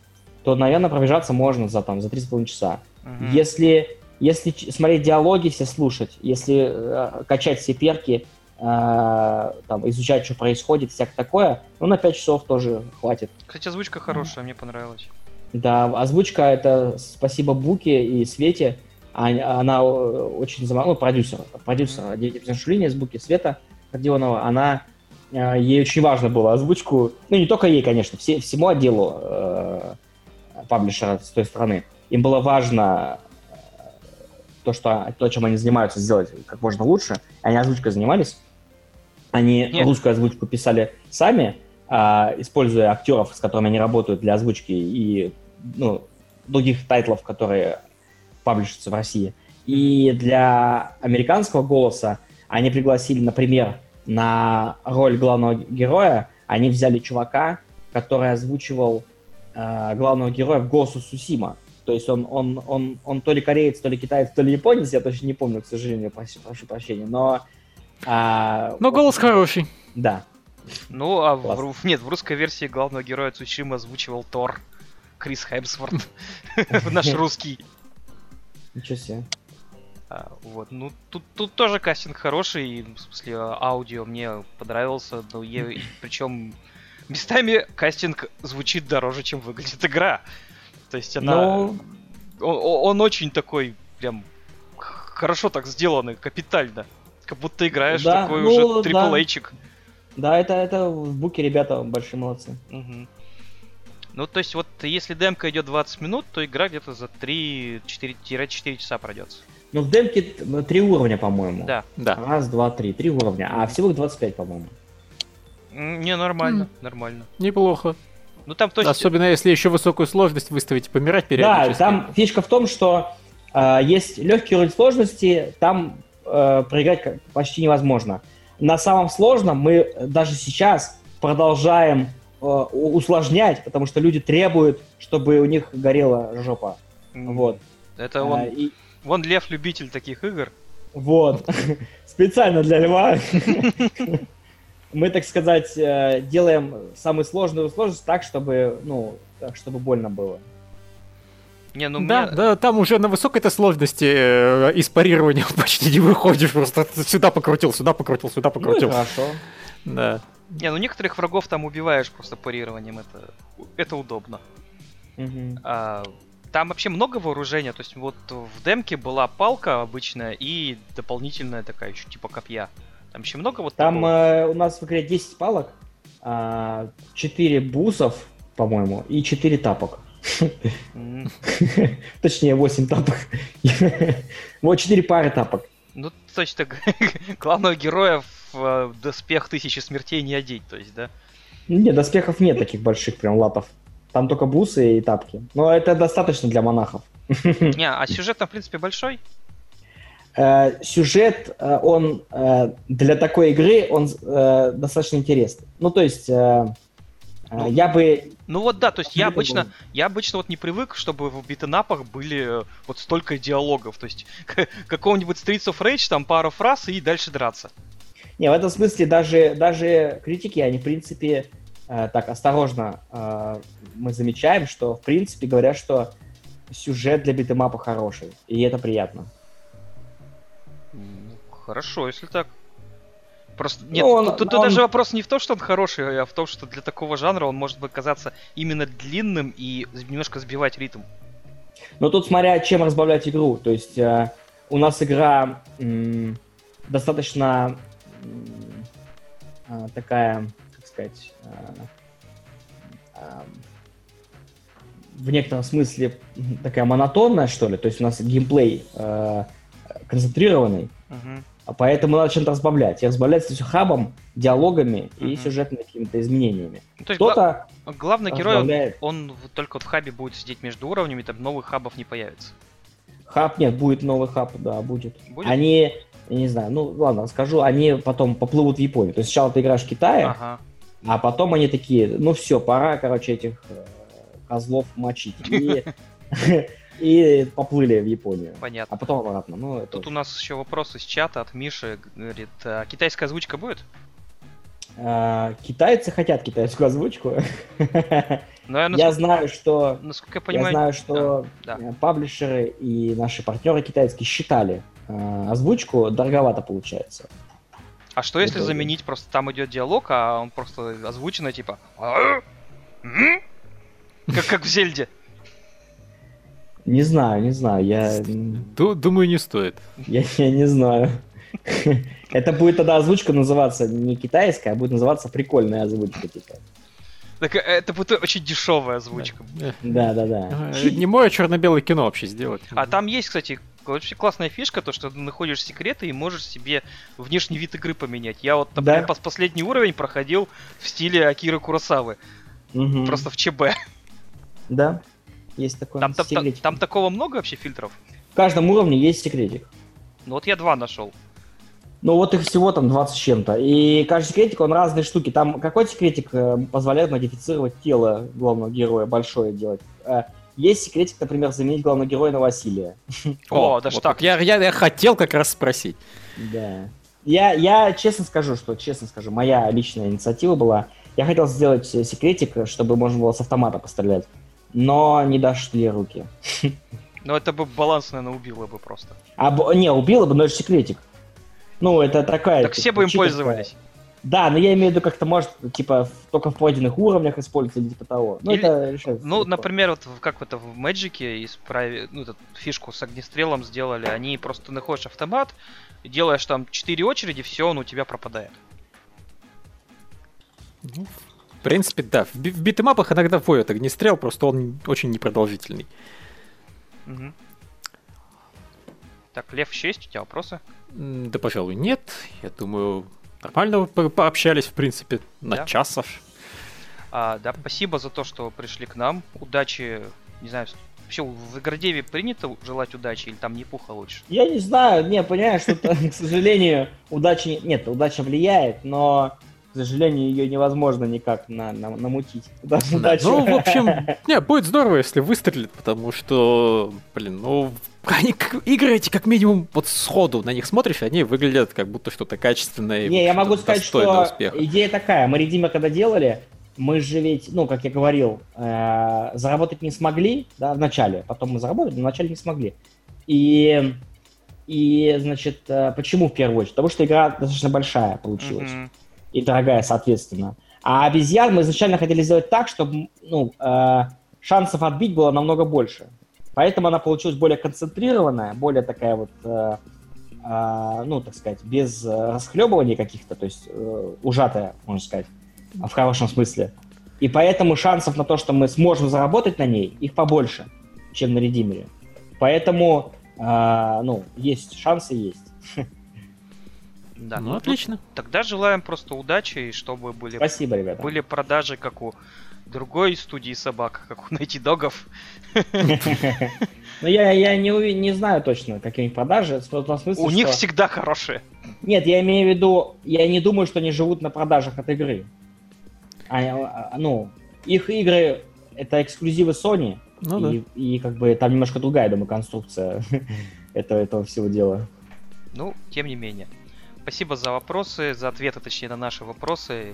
то, наверное, пробежаться можно за, там, за 3,5 часа. Мгм. Если, если смотреть диалоги, все слушать, если э, качать все перки, э, там, изучать, что происходит, всякое такое, ну, на 5 часов тоже хватит. Кстати, озвучка хорошая, мне понравилась. Да, озвучка это спасибо Буке и Свете. Она очень зама... ну, продюсер, продюсер mm-hmm. Шулини из Буки Света Родионова, она э, ей очень важно было озвучку, ну не только ей, конечно, все, всему отделу э, паблишера с той стороны. Им было важно э, то, что то, чем они занимаются, сделать как можно лучше. Они озвучкой занимались. Они Нет. русскую озвучку писали сами, а, используя актеров, с которыми они работают для озвучки и ну, других тайтлов, которые паблишатся в России. И для американского голоса они пригласили, например, на роль главного героя, они взяли чувака, который озвучивал э, главного героя в Госу Сусима. То есть он, он, он, он то ли кореец, то ли китаец, то ли японец, я точно не помню, к сожалению, прошу, прошу прощения, но... а, Но голос хороший. Да. Ну, а в, Классно. ру- нет, в русской версии главного героя Цусимы озвучивал Тор. Крис Хемсворт. Наш русский. Ничего себе. А, Вот, ну тут, тут тоже кастинг хороший, в смысле а, аудио мне понравился, но е- причем местами кастинг звучит дороже, чем выглядит игра. То есть она, Ну, он, он очень такой прям хорошо так сделанный, капитально, как будто играешь в Да, такой ну, уже да. трипл эйчик. да, это, это в буке ребята большие молодцы. Мгм. Ну, то есть, вот если демка идет 20 минут, то игра где-то за 3-4 часа пройдется. Ну, в демке три уровня, по-моему. Да. Да. Раз, два, три. Три уровня. А всего их 25, по-моему. Не, нормально, нормально. Неплохо. Ну, там, то есть, Особенно если еще высокую сложность выставить и помирать Да, периодически. там фишка в том, что э, есть легкий уровень сложности, там э, проиграть почти невозможно. На самом сложном мы даже сейчас продолжаем э, усложнять, потому что люди требуют, чтобы у них горела жопа. м, Вот. это А, он, и- вон Лев любитель таких игр. Вот. Специально для льва. Мы, так сказать, э, делаем самую сложную сложность так, чтобы, ну, так, чтобы больно было. Не, ну да, мне... да, там уже на высокой-то сложности э, из парирования почти не выходишь, просто сюда покрутил, сюда покрутил, сюда Ну покрутил. хорошо. Да. Не, ну некоторых врагов там убиваешь просто парированием, это, это удобно. Мгм. А, там вообще много вооружения, то есть вот в демке была палка обычная и дополнительная такая еще типа копья. Там еще много вот Там такого? э, у нас в игре 10 палок, 4 бусов, по-моему, и 4 тапок. Точнее, 8 тапок. Вот 4 пары тапок. Ну, точно, главного героя в э, доспех тысячи смертей не одеть, то есть, да? Нет, доспехов нет таких больших прям латов. Там только бусы и тапки. Но это достаточно для монахов. Не, а сюжет там, в принципе, большой. Э, сюжет, э, он э, для такой игры, он достаточно интересный. Ну, то есть, Ну, я бы... Ну вот да, то есть я обычно, я обычно вот не привык, чтобы в битэнапах были вот столько диалогов. То есть какого-нибудь Streets of Rage, там пару фраз и дальше драться. Не, в этом смысле даже, даже критики, они, в принципе, э, так осторожно э, мы замечаем, что, в принципе, говорят, что сюжет для битэмапа хороший, и это приятно. Хорошо, если так. Просто нет, Ну, он- тут, тут он- даже вопрос не в том, что он хороший, а в том, что для такого жанра он может показаться именно длинным и немножко сбивать ритм. Но тут смотря чем разбавлять игру. То есть э, у нас игра м, достаточно а, такая, как сказать, а, а, в некотором смысле такая монотонная, что ли. То есть у нас геймплей э, концентрированный, Мгм. А поэтому надо чем-то разбавлять. И разбавлять это все хабом, диалогами и Мгм. сюжетными какими-то изменениями. Ну, то есть гла- Кто-то главный герой, он, он только вот в хабе будет сидеть между уровнями, там новых хабов не появится. Хаб нет, будет новый хаб, да, будет. Будет? Они, я не знаю, ну ладно, расскажу, они потом поплывут в Японию. То есть сначала ты играешь в Китае, Ага. а потом они такие, ну все, пора, короче, этих э, козлов мочить. И, и поплыли в Японию. Понятно. А потом обратно. Ну, это Тут у нас еще вопрос из чата от Миши. Говорит, а китайская озвучка будет? А, китайцы хотят китайскую озвучку. Ну, я, Я насколько, знаю, что насколько я я понимаю... знаю, что да. э, паблишеры и наши партнеры китайские считали э, озвучку, дороговато получается. А что если Это- заменить, просто там идет диалог, а он просто озвученный, типа... «А? М?» Как, как в Зельде. Не знаю, не знаю, я, Ду- думаю, не стоит. я, я не знаю. Это будет тогда озвучка называться не китайская, а будет называться прикольная озвучка. Типа. Так э, это будет очень дешевая озвучка. Да, да, да. Э, Не мое черно-белое кино вообще сделать. А там есть, кстати, очень классная фишка, то, что ты находишь секреты и можешь себе внешний вид игры поменять. Я вот, например, Да. пос- последний уровень проходил в стиле Акиры Куросавы, Мгм. просто в ЧБ. Да, есть такой Там, там, там, секретик. там такого много вообще фильтров? В каждом уровне есть секретик. Ну вот я два нашел. Ну вот их всего там 20 с чем-то. И каждый секретик, он разные штуки. Там какой секретик э, позволяет модифицировать тело главного героя, большое делать. Э, Есть секретик, например, заменить главного героя на Василия. О, даже так. Я, я, я хотел как раз спросить. Да. Я, я честно скажу, что, честно скажу, моя личная инициатива была, я хотел сделать э, секретик, чтобы можно было с автомата пострелять, но не дошли руки. Но это бы баланс, наверное, убило бы просто. А, не, убило бы, но это же секретик. Ну, это такая... Так все бы им пользовались. Да, но я имею в виду, как-то может, типа, только в пройденных уровнях использоваться или типа того. Ну, Или- это решается. Ну, легко. например, вот как это в Мэджике исправи... ну, эту фишку с огнестрелом сделали, они просто находишь автомат, делаешь там 4 очереди, все, он у тебя пропадает. Ну, в принципе, да. В, в битэмапах иногда вводят огнестрел, просто он очень непродолжительный. Мгм. Так, Лев, еще есть у тебя вопросы? Да, пожалуй, нет. Я думаю, нормально по- пообщались, в принципе, на Да. час аж. А, да, спасибо за то, что пришли к нам. Удачи, не знаю, вообще в Игродеве принято желать удачи или там не пуха лучше? Я не знаю, не, понимаешь, что, к сожалению, удача... не- Нет, удача влияет, но, к сожалению, ее невозможно никак на, на- намутить. Да, Да, удачу. Ну, в общем, не, будет здорово, если выстрелит, потому что, блин, ну, они, к- игры эти как минимум вот сходу на них смотришь, они выглядят как будто что-то качественное. и Не, я могу сказать, что успеха. идея такая. Мы Редима когда делали, мы же ведь, ну, как я говорил, э, заработать не смогли, да, в начале. Потом мы заработали, но вначале не смогли. И, и значит, э, почему в первую очередь? Потому что игра достаточно большая получилась. Мгм. И дорогая, соответственно. А обезьян мы изначально хотели сделать так, чтобы ну, э, шансов отбить было намного больше. Поэтому она получилась более концентрированная, более такая вот, э, э, ну, так сказать, без расхлебываний каких-то, то есть э, ужатая, можно сказать, в хорошем смысле. И поэтому шансов на то, что мы сможем заработать на ней, их побольше, чем на Редимере. Поэтому, э, ну, есть шансы, есть. Да, Ну, ну, отлично. Тогда желаем просто удачи, и чтобы были, Спасибо, ребята. были продажи, как у другой студии собак, как у Найти Догов. Ну, я, я не, не знаю точно, какие у них продажи. В том смысле, У них что- всегда хорошие. Нет, я имею в виду, я не думаю, что они живут на продажах от игры. А, а, ну, их игры — это эксклюзивы Sony, Ну да. и, и как бы там немножко другая, думаю, конструкция этого, этого всего дела. Ну, тем не менее. Спасибо за вопросы, за ответы, точнее, на наши вопросы.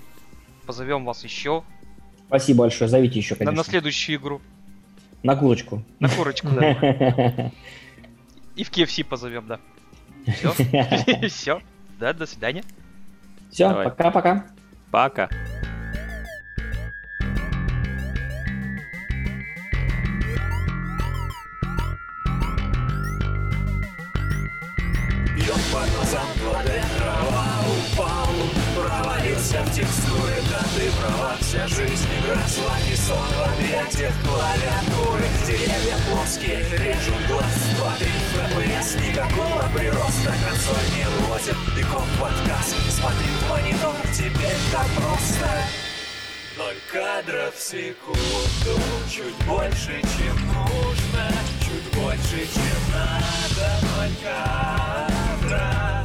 Позовем вас еще Спасибо большое, зовите еще, на, конечно. на следующую игру. На курочку. На курочку, да. И в KFC позовем, да. Все. Все. Да, до свидания. Все, пока-пока. Пока. Бьет Вся жизнь росла и сон в объятиях клавиатуры Деревья плоские, режут глаз Смотри, FPS, никакого прироста Консоль не лозит, комп подкаст Смотри в монитор, теперь так просто. Ноль кадров в секунду Чуть больше, чем нужно. Чуть больше, чем надо Ноль кадров